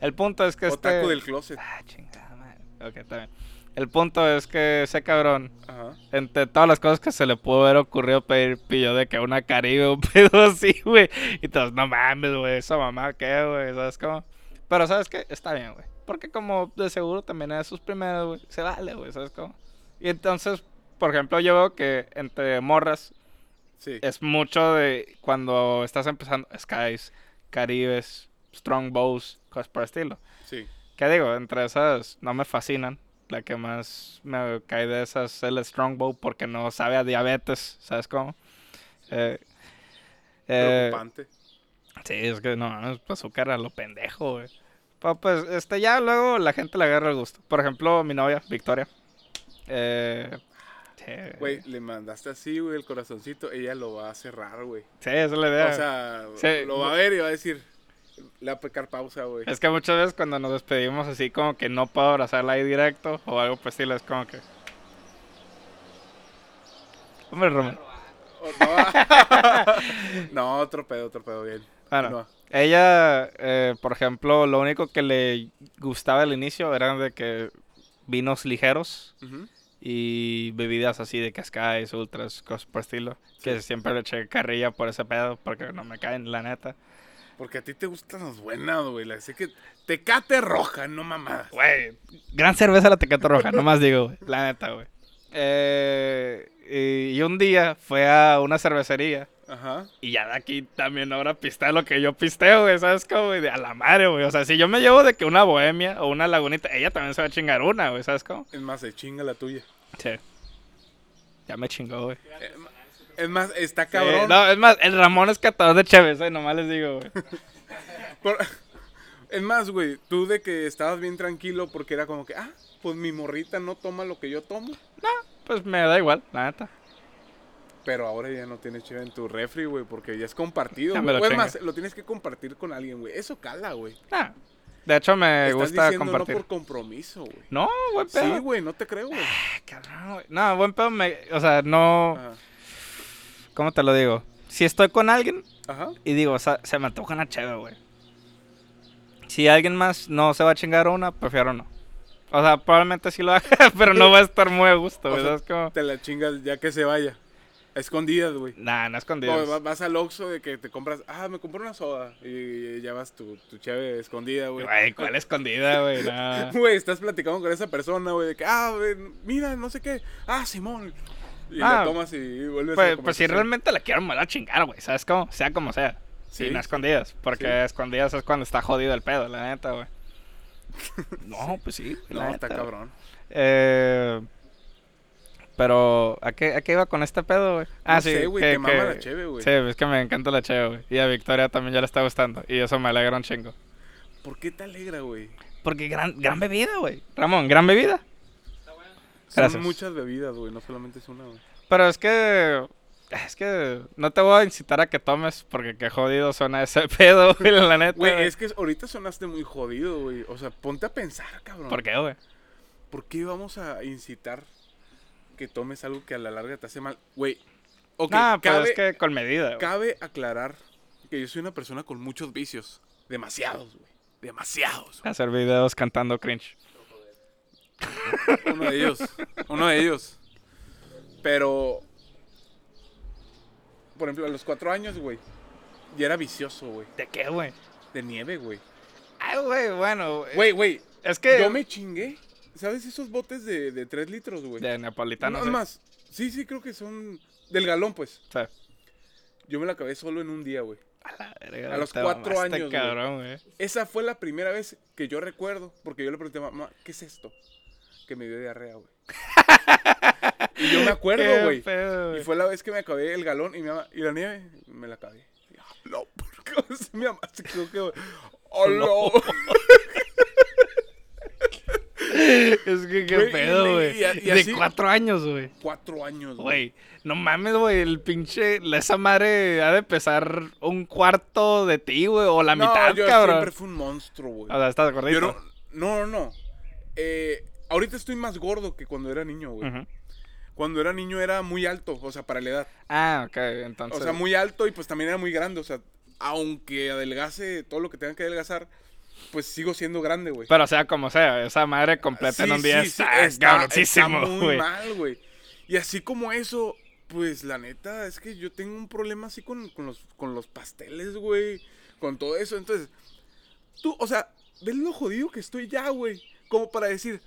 El punto es que este... Otaku del closet. Ah, chingada madre. Ok, está bien. El punto es que ese cabrón, Ajá. entre todas las cosas que se le pudo haber ocurrido pedir, pidió de que una caribe, un [laughs] pedo así, güey. Y todos, no mames, güey, esa mamá, ¿qué, güey? ¿Sabes cómo? Pero, ¿sabes qué? Está bien, güey. Porque como de seguro también es sus primeros, güey. Se vale, güey, ¿sabes cómo? Y entonces, por ejemplo, yo veo que entre morras Sí. es mucho de cuando estás empezando Skies, Caribes, Strongbows, cosas por el estilo. Sí. ¿Qué digo? Entre esas no me fascinan. La que más me cae de esas es el Strongbow porque no sabe a diabetes, ¿sabes cómo? Eh, eh, Preocupante. sí, es que no, es azúcar a lo pendejo, güey. Pero pues, este, ya luego la gente le agarra el gusto. Por ejemplo, mi novia, Victoria. Eh, Güey, le mandaste así, güey, el corazoncito. Ella lo va a cerrar, güey. Sí, esa es la idea. O sea, Sí. lo va a ver y va a decir. Le va a pecar pausa, güey. Es que muchas veces cuando nos despedimos así como que no puedo abrazarla ahí directo o algo por estilo, es como que... Hombre, Román. O- No, [laughs] No, otro pedo, otro pedo, bien. Bueno, Continúa. ella, eh, por ejemplo, lo único que le gustaba al inicio eran de que vinos ligeros Ujú. y bebidas así de cascais, ultras, cosas por estilo. Que siempre le eché carrilla por ese pedo porque no me caen, la neta. Porque a ti te gustan las buenas, güey. Sé que tecate roja, no mamadas. Güey, gran cerveza la Tecate Roja, nomás digo, güey. La neta, güey. Eh, y, y un día fue a una cervecería Ajá. Y ya de aquí también ahora pistea lo que yo pisteo, güey, ¿sabes cómo? güey? De a la madre, güey. O sea, si yo me llevo de que una bohemia o una lagunita, ella también se va a chingar una, güey, ¿sabes cómo? Es más, se chinga la tuya. Sí. Ya me chingó, güey. Es más, está Sí, cabrón. no, es más, el Ramón es catador de Chévez, eh, nomás les digo, güey. [laughs] Por- Es más, güey, tú de que estabas bien tranquilo porque era como que, ah, pues mi morrita no toma lo que yo tomo. No, pues me da igual, la neta. Pero ahora ya no tienes chévere en tu refri, güey, porque ya es compartido. Ya me lo O es más, lo tienes que compartir con alguien, güey. Eso cala, güey. Nah. De hecho, me Estás gusta diciendo compartir. no por compromiso, güey. No, buen pedo. Sí, güey, no te creo, güey. Güey. No, buen pedo me... O sea, no... Ajá. ¿Cómo te lo digo? Si estoy con alguien Ajá. y digo, o sea, se me antoja una chévere, güey. Si alguien más no se va a chingar una, prefiero no. O sea, probablemente sí lo haga, [laughs] pero no va a estar muy a gusto, O güey. sea, ¿Sabes cómo? Te la chingas ya que se vaya. Escondidas, güey. Nah, no O escondido. va- vas al Oxxo de que te compras, ah, me compré una soda. Y ya vas tu, tu chave escondida, güey. Güey, ¿cuál escondida, güey? [laughs] Nah. Güey, estás platicando con esa persona, güey, de que, ah, güey, mira, no sé qué. Ah, Simón. Y Ah, la tomas y vuelves a Pues, pues si realmente la quiero, me la chingar, güey. ¿Sabes cómo? Sea como sea. Sí. No escondidas. Porque Sí. escondidas es cuando está jodido el pedo, la neta, güey. [laughs] No, pues sí. No, la está neta, güey. cabrón. Eh, pero, ¿a qué, ¿a qué iba con este pedo, güey? Ah, No sí. sé, güey, que- te mama que- la cheve, güey. Sí, es que me encanta la cheve, güey. Y a Victoria también ya le está gustando. Y eso me alegra un chingo. ¿Por qué te alegra, güey? Porque gran, gran bebida, güey. Ramón, gran bebida. Son muchas bebidas, güey, no solamente es una, güey. Pero es que. Es que no te voy a incitar a que tomes porque qué jodido suena ese [laughs] pedo, güey, la neta. Güey, es que ahorita sonaste muy jodido, güey. O sea, ponte a pensar, cabrón. ¿Por qué, güey? ¿Por qué vamos a incitar que tomes algo que a la larga te hace mal? Güey, ok, ah, pero cabe, es que con medida, güey. cabe aclarar que yo soy una persona con muchos vicios. Demasiados, güey. Demasiados. güey. Hacer videos cantando cringe. Uno de ellos. Uno de ellos. Pero. Por ejemplo, a los cuatro años, güey. Ya era vicioso, güey. ¿De qué, güey? De nieve, güey. Ay, güey, bueno. Güey, güey. Es que. Yo me chingué. ¿Sabes esos botes de, de tres litros, güey? De napolitano. No, es más. Sí, sí, creo que son. Del galón, pues. Yo me la acabé solo en un día, güey. a la verga. A los cuatro años, güey. cabrón, güey. Esa fue la primera vez que yo recuerdo. Porque yo le pregunté a mamá, ¿qué es esto? Que me dio diarrea, güey. [laughs] y yo me acuerdo, güey. Y fue la vez que me acabé el galón y mi mamá, ¿y la nieve? Me la acabé. Y, ah, No, ¿por qué? [laughs] O sea, mi mamá se quedó que. ¡Oh, [laughs] no! Es que qué pedo, güey. De cuatro años, güey. Cuatro años, Güey, no mames, güey, el pinche, esa madre ha de pesar un cuarto de ti, güey, o la no, mitad, yo cabrón. siempre fui un monstruo, güey. O sea, estás gordito. no, no, no. Eh, ahorita estoy más gordo que cuando era niño, güey. Ujú. Cuando era niño era muy alto, o sea, para la edad. Ah, ok, entonces. O sea, muy alto y pues también era muy grande. O sea, aunque adelgase todo lo que tenga que adelgazar, pues sigo siendo grande, güey. Pero sea como sea, esa madre completa en un día está, está, está muy güey. mal, güey. Y así como eso, pues la neta es que yo tengo un problema así con, con los, con los pasteles, güey. Con todo eso. Entonces, tú, o sea, ves lo jodido que estoy ya, güey. Como para decir,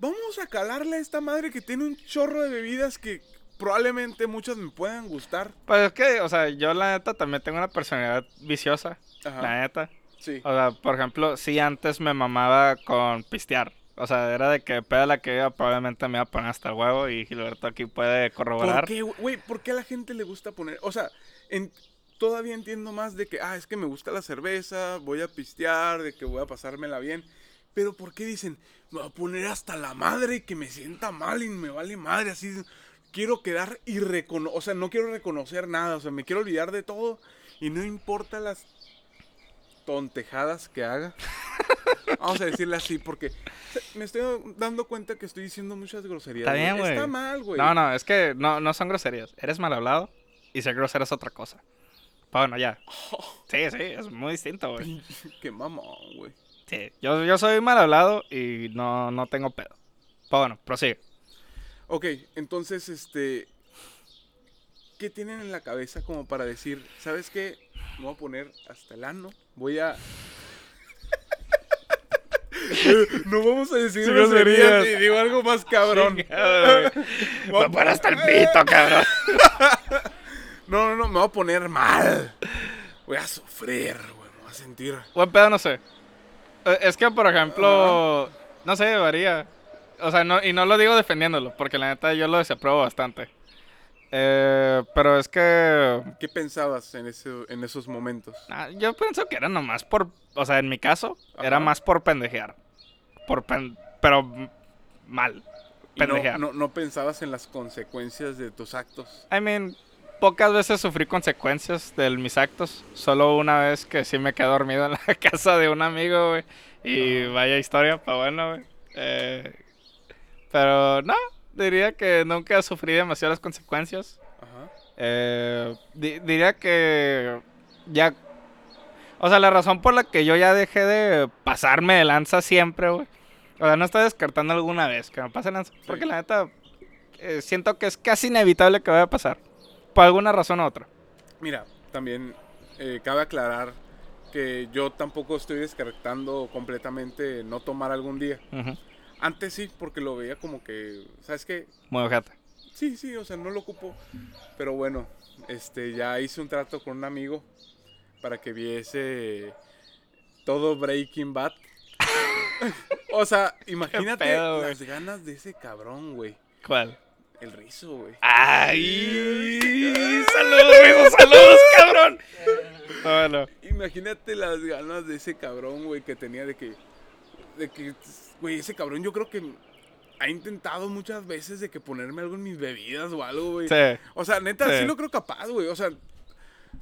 vamos a calarle a esta madre que tiene un chorro de bebidas que probablemente muchas me puedan gustar. Pues es que, o sea, yo la neta también tengo una personalidad viciosa, Ajá. la neta. Sí. O sea, por ejemplo, sí antes me mamaba con pistear. O sea, era de que peda la que iba, probablemente me iba a poner hasta el huevo y Gilberto aquí puede corroborar. ¿Por qué, güey? ¿Por qué a la gente le gusta poner? O sea, en- todavía entiendo más de que, ah, es que me gusta la cerveza, voy a pistear, de que voy a pasármela bien. Pero ¿por qué dicen, me voy a poner hasta la madre y que me sienta mal y me vale madre? Así, quiero quedar irrecono... O sea, no quiero reconocer nada, o sea, me quiero olvidar de todo y no importa las tontejadas que haga. [laughs] Vamos a decirle así, porque me estoy dando cuenta que estoy diciendo muchas groserías. Está bien, güey. Está mal, güey. No, no, es que no, no son groserías. Eres mal hablado y ser grosero es otra cosa. Pero bueno, ya. [laughs] Sí, sí, es muy distinto, güey. Qué mamón, güey. Sí, yo, yo soy mal hablado y no, no tengo pedo. Pero bueno, prosigue. Ok, entonces, este. ¿Qué tienen en la cabeza como para decir, ¿sabes qué? Me voy a poner hasta el ano. Voy a. [laughs] no vamos a decir Sí, groserías y digo algo más cabrón. Chingado, güey. [laughs] Voy a Me paro hasta el pito, cabrón. [laughs] No, no, no, me voy a poner mal. Voy a sufrir, güey. Me voy a sentir. Buen pedo, no sé. Eh, Es que, por ejemplo, no sé, varía. O sea, no, y no lo digo defendiéndolo, porque la neta yo lo desapruebo bastante. Eh, pero es que ¿Qué pensabas en, ese, en esos momentos? ah, yo pienso que era nomás por, o sea, en mi caso, era más por pendejear. Por pen- pero mal. Y no, Pendejear. no, no pensabas en las consecuencias de tus actos. I mean, pocas veces sufrí consecuencias de mis actos. Solo una vez que sí me quedé dormido en la [laughs] casa de un amigo, güey. Y vaya historia, pa' bueno, güey. Eh, pero no, diría que nunca sufrí demasiadas consecuencias. Ajá. Eh, di- diría que ya... O sea, la razón por la que yo ya dejé de pasarme de lanza siempre, güey. O sea, no estoy descartando alguna vez que me pase lanza. Porque la neta, eh, siento que es casi inevitable que vaya a pasar. Por alguna razón u otra. Mira, también eh, cabe aclarar que yo tampoco estoy descartando completamente no tomar algún día. Antes sí, porque lo veía como que, ¿sabes qué? Muy ojete. Sí, sí, o sea, no lo ocupo. Pero bueno, este, ya hice un trato con un amigo para que viese todo Breaking Bad. [laughs] o sea, imagínate pedo, las ganas de ese cabrón, güey. ¿Cuál? El rizo, güey. ¡Ay! ¡Saludos, amigos! ¡Saludos, cabrón! Bueno, Imagínate las ganas de ese cabrón, güey, que tenía de que. De que, güey, ese cabrón yo creo que ha intentado muchas veces de que ponerme algo en mis bebidas o algo, güey. sí. O sea, neta, sí. Sí. lo creo capaz, güey. O sea,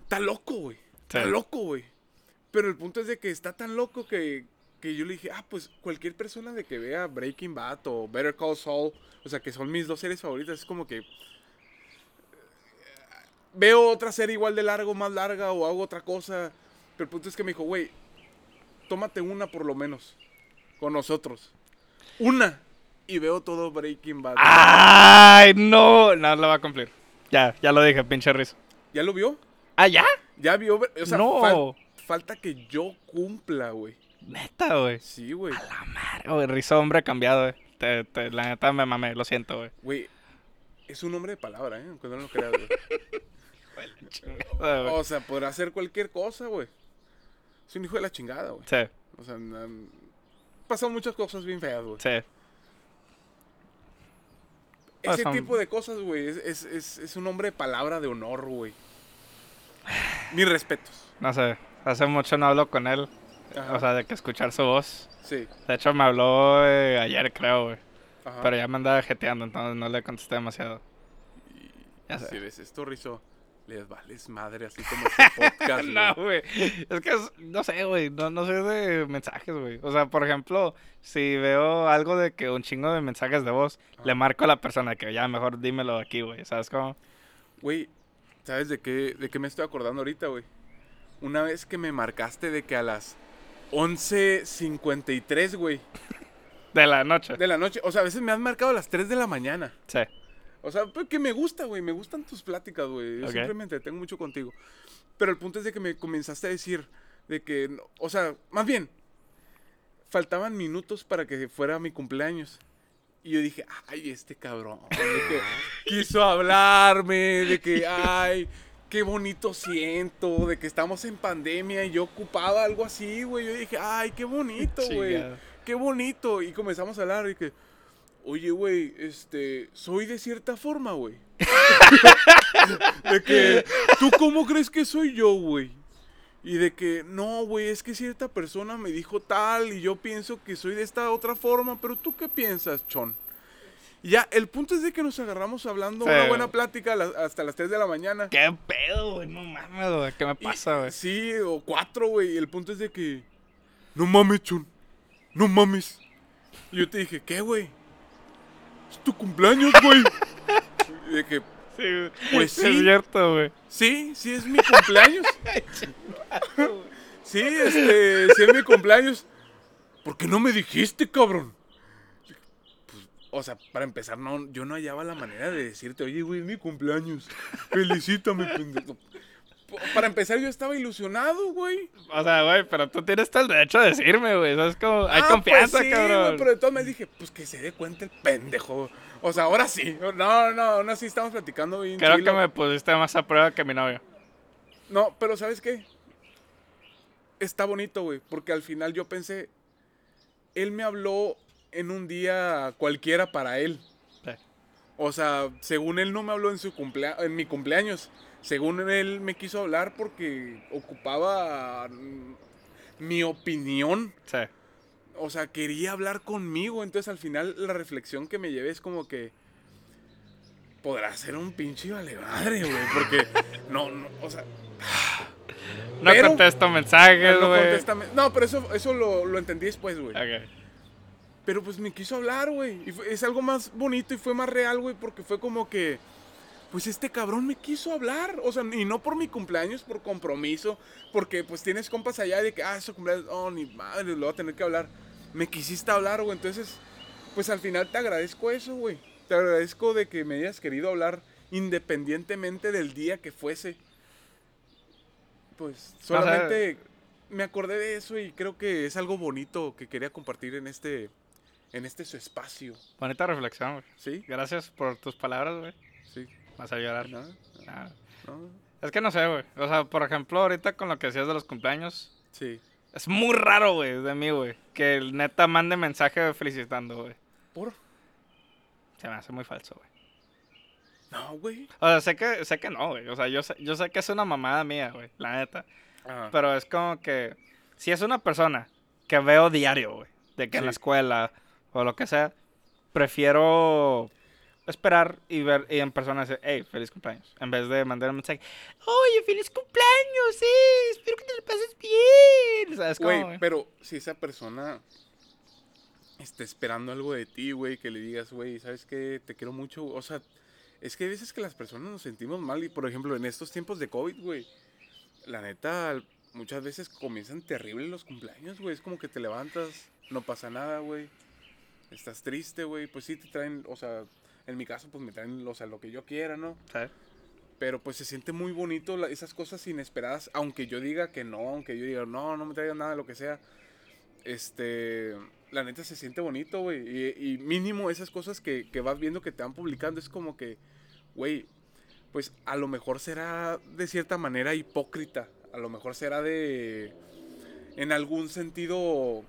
está loco, güey. Está Sí. loco, güey. Pero el punto es de que está tan loco que, que yo le dije, ah, pues cualquier persona de que vea Breaking Bad o Better Call Saul, o sea, que son mis dos series favoritas, es como que. eh, Veo otra serie igual de largo, más larga, o hago otra cosa. Pero el punto es que me dijo, güey, tómate una por lo menos. Con nosotros. Una. Y veo todo Breaking Bad. ¡Ay, no! No lo va a cumplir. Ya, ya lo dije, pinche rizo. ¿Ya lo vio? ¿Ah, ya? Ya vio, o sea, No. fal- falta que yo cumpla, güey. Neta, güey. Sí, güey. A la madre, güey. Rizo hombre cambiado, güey. Te- te- la neta me mamé, lo siento, güey. Güey, es un hombre de palabra, ¿eh? Aunque no lo creas, güey. O sea, podrá hacer cualquier cosa, güey. Es un hijo de la chingada, güey. Sí, O sea, na- pasan muchas cosas bien feas, güey. sí. Ese son- tipo de cosas, güey, es, es, es, es un hombre de palabra de honor, güey. [sighs] Mis respetos. No sé. Hace mucho no hablo con él. Ajá. O sea, de que escuchar su voz. Sí. De hecho, me habló eh, ayer, creo, güey. Ajá. Pero ya me andaba jeteando, entonces no le contesté demasiado. Ya Si ves esto, Rizo, les vales madre, así como [laughs] este podcast, No, güey. Es que, es- no sé, güey. No, no sé de mensajes, güey. O sea, por ejemplo, si veo algo de que un chingo de mensajes de voz, le marco a la persona que ya mejor dímelo aquí, güey. ¿Sabes cómo? Güey, ¿sabes de qué, de qué me estoy acordando ahorita, güey? Una vez que me marcaste de que a las 11.53, güey, De la noche. de la noche, o sea, a veces me has marcado a las 3 de la mañana. Sí. O sea, pues que me gusta, güey, me gustan tus pláticas, güey. Yo Ok. siempre me entretengo mucho contigo. Pero el punto es de que me comenzaste a decir de que, o sea, más bien, faltaban minutos para que fuera mi cumpleaños. Y yo dije, ay, este cabrón, de que [laughs] quiso hablarme, de que, ay, qué bonito siento, de que estamos en pandemia y yo ocupaba algo así, güey. Yo dije, ay, qué bonito, [laughs] güey, qué bonito. Y comenzamos a hablar y que, oye, güey, este, soy de cierta forma, güey. [laughs] de que, ¿tú cómo crees que soy yo, güey? Y de que, no, güey, es que cierta persona me dijo tal y yo pienso que soy de esta otra forma, pero ¿tú qué piensas, Chon? Y ya, el punto es de que nos agarramos hablando Sí. una buena plática la- hasta las 3 de la mañana. ¿Qué pedo, güey? No mames, güey. ¿Qué me pasa, güey? Sí, o cuatro, güey. Y el punto es de que, no mames, Chon, no mames. Y yo te dije, ¿qué, güey? Es tu cumpleaños, güey. Y de que, Sí, güey. Pues Es sí. cierto, güey. Sí, sí es mi cumpleaños. [laughs] sí, este, sí es mi cumpleaños. ¿Por qué no me dijiste, cabrón? Pues, o sea, para empezar, no, yo no hallaba la manera de decirte, oye, güey, es mi cumpleaños. Felicítame, pendejo. para empezar, yo estaba ilusionado, güey. O sea, güey, pero tú tienes todo el derecho de decirme, güey. Eso es como. Hay Ah, confianza, pues sí, cabrón. güey, pero de todas maneras dije, pues que se dé cuenta el pendejo. O sea, ahora sí. No, no, aún así estamos platicando bien Creo que me pusiste más a prueba que mi novio. No, pero ¿sabes qué? Está bonito, güey, porque al final yo pensé, él me habló en un día cualquiera para él. Sí. O sea, según él no me habló en su cumplea en mi cumpleaños. Según él me quiso hablar porque ocupaba mi opinión. Sí. O sea, quería hablar conmigo. Entonces al final la reflexión que me llevé es como que podrá ser un pinche vale madre, güey. Porque [laughs] no, no, o sea, No Pero- contesto mensajes, no, güey. contéstame. No, pero eso, eso lo, lo entendí después, güey. Ok. Pero pues me quiso hablar, güey. Y fue- es algo más bonito y fue más real, güey, porque fue como que. Pues este cabrón me quiso hablar. O sea, y no por mi cumpleaños, por compromiso. Porque pues tienes compas allá de que, ah, su cumpleaños, oh, ni madre, lo voy a tener que hablar. Me quisiste hablar, güey. Entonces, pues al final te agradezco eso, güey. Te agradezco de que me hayas querido hablar independientemente del día que fuese. Pues sea- solamente me acordé de eso y creo que es algo bonito que quería compartir en este, en este su espacio. Bonita reflexión, güey. ¿Sí? Gracias por tus palabras, güey. Sí. Vas a llorar. Nada, Ah. no, Es que no sé, güey. O sea, por ejemplo, ahorita con lo que decías de los cumpleaños. Sí. Es muy raro, güey, de mí, güey. Que el neta mande mensaje felicitando, güey. ¿Por? Se me hace muy falso, güey. No, güey. O sea, sé que, sé que no, güey. O sea, yo sé, yo sé que es una mamada mía, güey. La neta. Ajá. Pero es como que. Si es una persona que veo diario, güey. De que en la escuela o lo que sea. Prefiero esperar y ver y en persona decir, hey, feliz cumpleaños. En vez de mandar un mensaje, oye, feliz cumpleaños, sí, espero que te lo pases bien. O sea, es como, Güey, güey. pero si esa persona está esperando algo de ti, güey, que le digas, güey, ¿sabes qué? Te quiero mucho. O sea, es que hay veces que las personas nos sentimos mal y, por ejemplo, en estos tiempos de COVID, güey, la neta, muchas veces comienzan terribles los cumpleaños, güey. Es como que te levantas, no pasa nada, güey. Estás triste, güey. Pues sí te traen, o sea, en mi caso, pues me traen, o sea, lo que yo quiera, ¿no? Pero pues se siente muy bonito la- esas cosas inesperadas, aunque yo diga que no, aunque yo diga no, no me traigan nada, lo que sea. Este, la neta se siente bonito, güey. Y, y mínimo esas cosas que, que vas viendo que te van publicando es como que, güey, pues a lo mejor será de cierta manera hipócrita. A lo mejor será de, en algún sentido,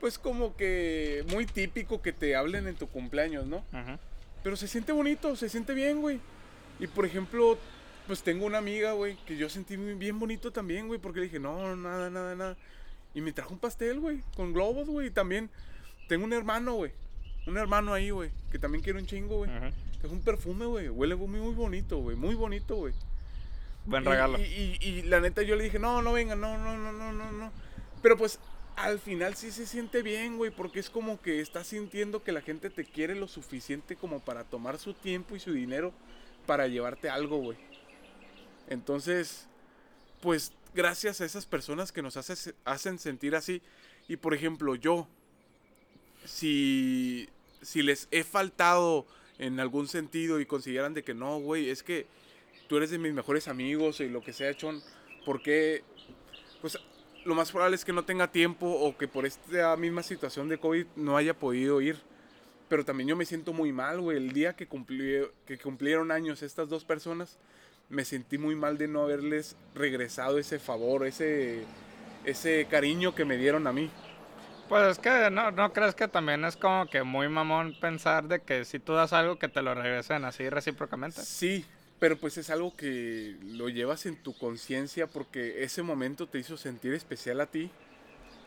pues como que muy típico que te hablen en tu cumpleaños, ¿no? Ujú. Pero se siente bonito, se siente bien, güey. Y por ejemplo, pues tengo una amiga, güey, que yo sentí bien bonito también, güey, porque le dije, no, nada, nada, nada. Y me trajo un pastel, güey, con globos, güey. Y también tengo un hermano, güey. Un hermano ahí, güey, que también quiere un chingo, güey. Ujú. Tengo un perfume, güey. Huele muy, muy bonito, güey. Muy bonito, güey. Buen Y- regalo. Y, y- y la neta yo le dije, no, no venga, no, no, no, no, no, no. Pero pues al final sí se siente bien, güey, porque es como que estás sintiendo que la gente te quiere lo suficiente como para tomar su tiempo y su dinero para llevarte algo, güey. Entonces, pues gracias a esas personas que nos hace- hacen sentir así. Y por ejemplo, yo, si, si les he faltado en algún sentido y consideran de que no, güey, es que tú eres de mis mejores amigos y lo que sea, Chon, porque, pues, lo más probable es que no tenga tiempo o que por esta misma situación de COVID no haya podido ir. Pero también yo me siento muy mal, güey. El día que, cumplí- que cumplieron años estas dos personas, me sentí muy mal de no haberles regresado ese favor, ese, ese cariño que me dieron a mí. Pues es que no, no crees que también es como que muy mamón pensar de que si tú das algo que te lo regresen así recíprocamente. Sí, pero pues es algo que lo llevas en tu conciencia porque ese momento te hizo sentir especial a ti.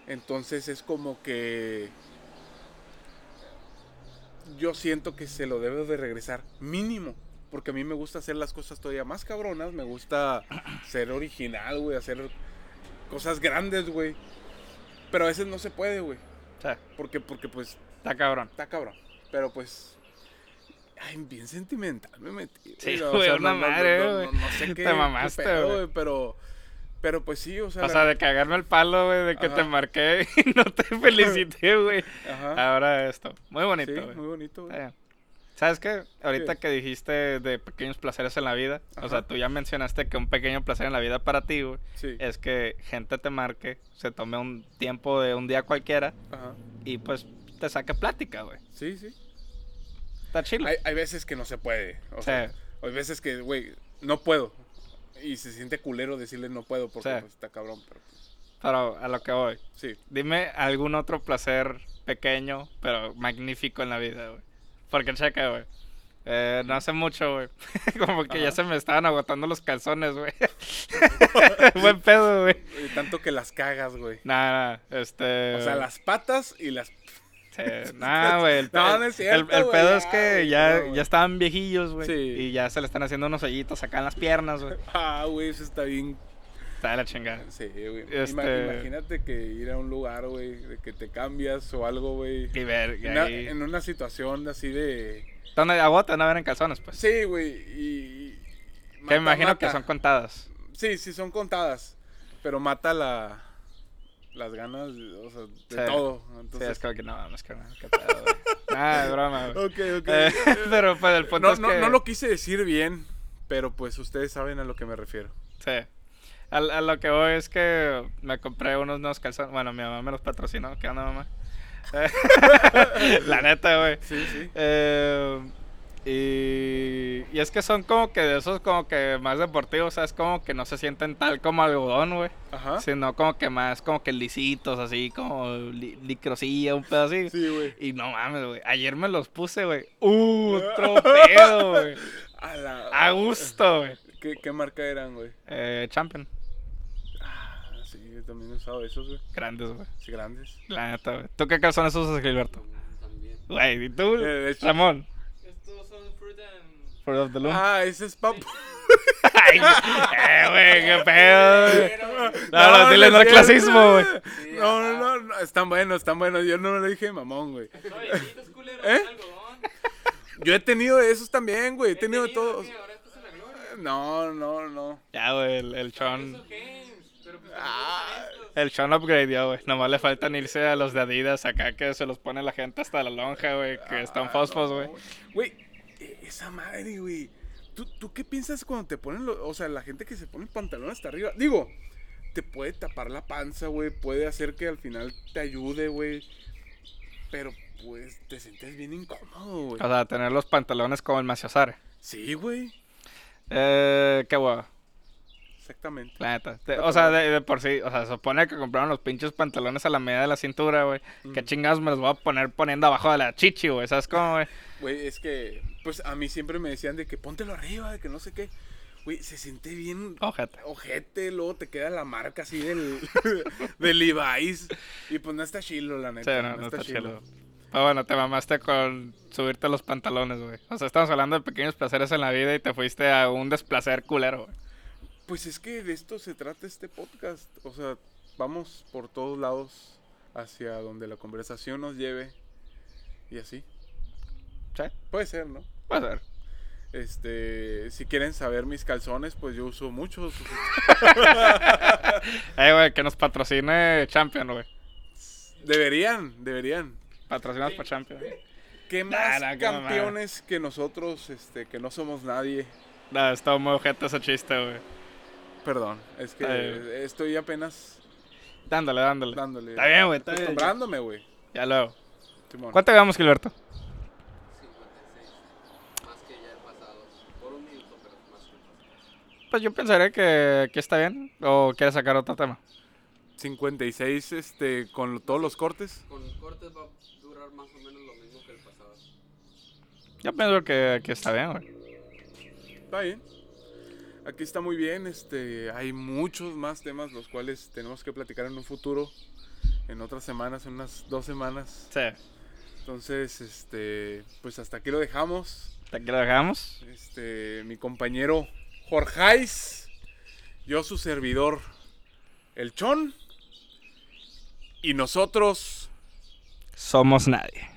Entonces es como que yo siento que se lo debo de regresar mínimo. Porque a mí me gusta hacer las cosas todavía más cabronas. Me gusta [clears throat] ser original, güey. Hacer cosas grandes, güey. Pero a veces no se puede, güey. Sea, Porque, porque pues está cabrón. está cabrón. Pero pues. Ay, bien sentimental me metí. Sí, güey, una madre, no, güey. sé Te qué. qué mamaste, güey. Pero. Pero pues sí, o sea. O sea, de cagarme el palo, güey, de que te marqué [laughs] y no te felicité, güey. Ajá. Ahora esto. Muy bonito, sí, güey. muy bonito, güey. ¿Sabes qué? Ahorita que dijiste de pequeños placeres en la vida, o sea, tú ya mencionaste que un pequeño placer en la vida para ti, güey, Sí. es que gente te marque, se tome un tiempo de un día cualquiera Ajá. y pues te saque plática, güey. Sí, sí. Está chido. Hay, hay veces que no se puede. O Sí. sea, hay veces que, güey, no puedo. Y se siente culero decirle no puedo porque Sí. pues, está cabrón. Pero pues, Pero a lo que voy. sí. Dime algún otro placer pequeño, pero magnífico en la vida, güey. Porque checa, güey. Eh, no hace mucho, güey. [laughs] Como que ya se me estaban agotando los calzones, güey. [laughs] Buen pedo, güey. Tanto que las cagas, güey. Nada, este. O sea, las patas y las... [laughs] Nah, güey. El, No, no es cierto, el- pedo es que ya, no, ya estaban viejillos, güey. Sí. Y ya se le están haciendo unos hoyitos acá en las piernas, güey. [laughs] Ah, güey, eso está bien... Está de la chingada. Sí, güey. Este- Ima- Imagínate que ir a un lugar, güey, de que te cambias o algo, güey. Y ver, y En una, ahí- en una situación así de... ¿Dónde agotan a ver en calzones, pues? Sí, güey, y... que mata- me imagino que son contadas. Sí, sí, son contadas. Pero mata la... Las ganas, o sea, de Sí. todo. Sí, Entonces, es como que no, no es que no, qué pedo. [laughs] Nah, es broma, güey. Ok, ok. Eh, [laughs] pero pues el punto no, es no, que... no lo quise decir bien, pero pues ustedes saben a lo que me refiero. Sí. A, a lo que voy es que me compré unos nuevos calzones. Bueno, mi mamá me los patrocinó. ¿Qué onda, mamá? [laughs] La neta, güey. Sí, sí. Eh, y, y es que son como que de esos como que más deportivos, o sea, es como que no se sienten tal como algodón, güey. Ajá. Sino como que más como que lisitos, así como li- licrosilla, un pedo así. Sí, güey. Y no mames, güey. Ayer me los puse, güey. Uh, [laughs] otro pedo, güey. A la... A gusto, güey. ¿Qué, qué marca eran, güey? Eh, Champion. Ah, sí, yo también he usado esos, güey. Grandes, güey. Sí, grandes. La neta, güey. ¿Tú qué calzones usas, Gilberto? También. Güey, ¿y tú? Eh, de hecho- Ramón. Of the Loom. Ah, ese es papu. [laughs] Ay, eh, güey, qué pedo. güey. No, No, no, dile no al clasismo, güey. No, no, no, no, están buenos, están buenos. Yo no le dije mamón, güey. [laughs] ¿Eh? Yo he tenido de esos también, güey. He tenido todos. ¿qué? Ahora estás en la gloria. No, no, no. Ya, güey, el, el Sean. Pues Ah. El Sean upgradeó, güey. Nomás le faltan irse a los de Adidas acá que se los pone la gente hasta la lonja, güey. Que están Ah, fosfos, no. güey. Güey, esa madre, güey. ¿Tú, ¿Tú qué piensas cuando te ponen, lo- o sea, la gente que se pone el pantalón hasta arriba? Digo, te puede tapar la panza, güey. Puede hacer que al final te ayude, güey. Pero, pues, te sientes bien incómodo, güey. O sea, tener los pantalones como el Maciosare. Sí, güey. Eh, qué guay. Exactamente. La neta. O sea, de, de por sí, o sea, se supone que compraron los pinches pantalones a la medida de la cintura, güey. ¿Qué Mm. chingados me los voy a poner poniendo abajo de la chichi, güey? ¿Sabes cómo, güey? Güey, es que, pues, a mí siempre me decían de que póntelo arriba, de que no sé qué. Güey, se siente bien Ojete. ojete, luego te queda la marca así del, [laughs] del Levi's. Y pues no está chilo, la Sí, neta. no, no está chido. Pero bueno, te mamaste con subirte los pantalones, güey. O sea, estamos hablando de pequeños placeres en la vida y te fuiste a un desplacer culero, güey. Pues es que de esto se trata este podcast. O sea, vamos por todos lados hacia donde la conversación nos lleve. Y así. ¿Sí? Puede ser, ¿no? Ser. Este, si quieren saber mis calzones, pues yo uso muchos. [laughs] Eh, güey, que nos patrocine Champion, güey. Deberían, deberían. Patrocinas por Champion. ¿Qué más nah, campeones que nosotros, este, que no somos nadie? No, está muy ojete ese chiste, güey. Perdón, es que estoy apenas Dándole, dándole. dándole. Está bien, güey, está bien. Güey. Ya luego. Simón. ¿Cuánto llevamos, Gilberto? 56. Más que ya el pasado. Por un minuto, pero más que el pasado. Pues yo pensaría que, que está bien. ¿O quieres sacar otro tema? 56, este, con todos los cortes. Con cortes va a durar más o menos lo mismo que el pasado. Yo pienso que, que está bien, güey. Está bien. Aquí está muy bien. Este, hay muchos más temas los cuales tenemos que platicar en un futuro. En otras semanas, en unas dos semanas. Sí. Entonces, este, pues hasta aquí lo dejamos. ¿Te aquí lo dejamos? Este, mi compañero Jorgeis, yo su servidor, el Chon, y nosotros Somos nadie.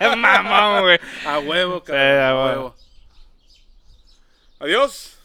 [laughs] Mamón, güey. a huevo, cabrón, a huevo. Adiós.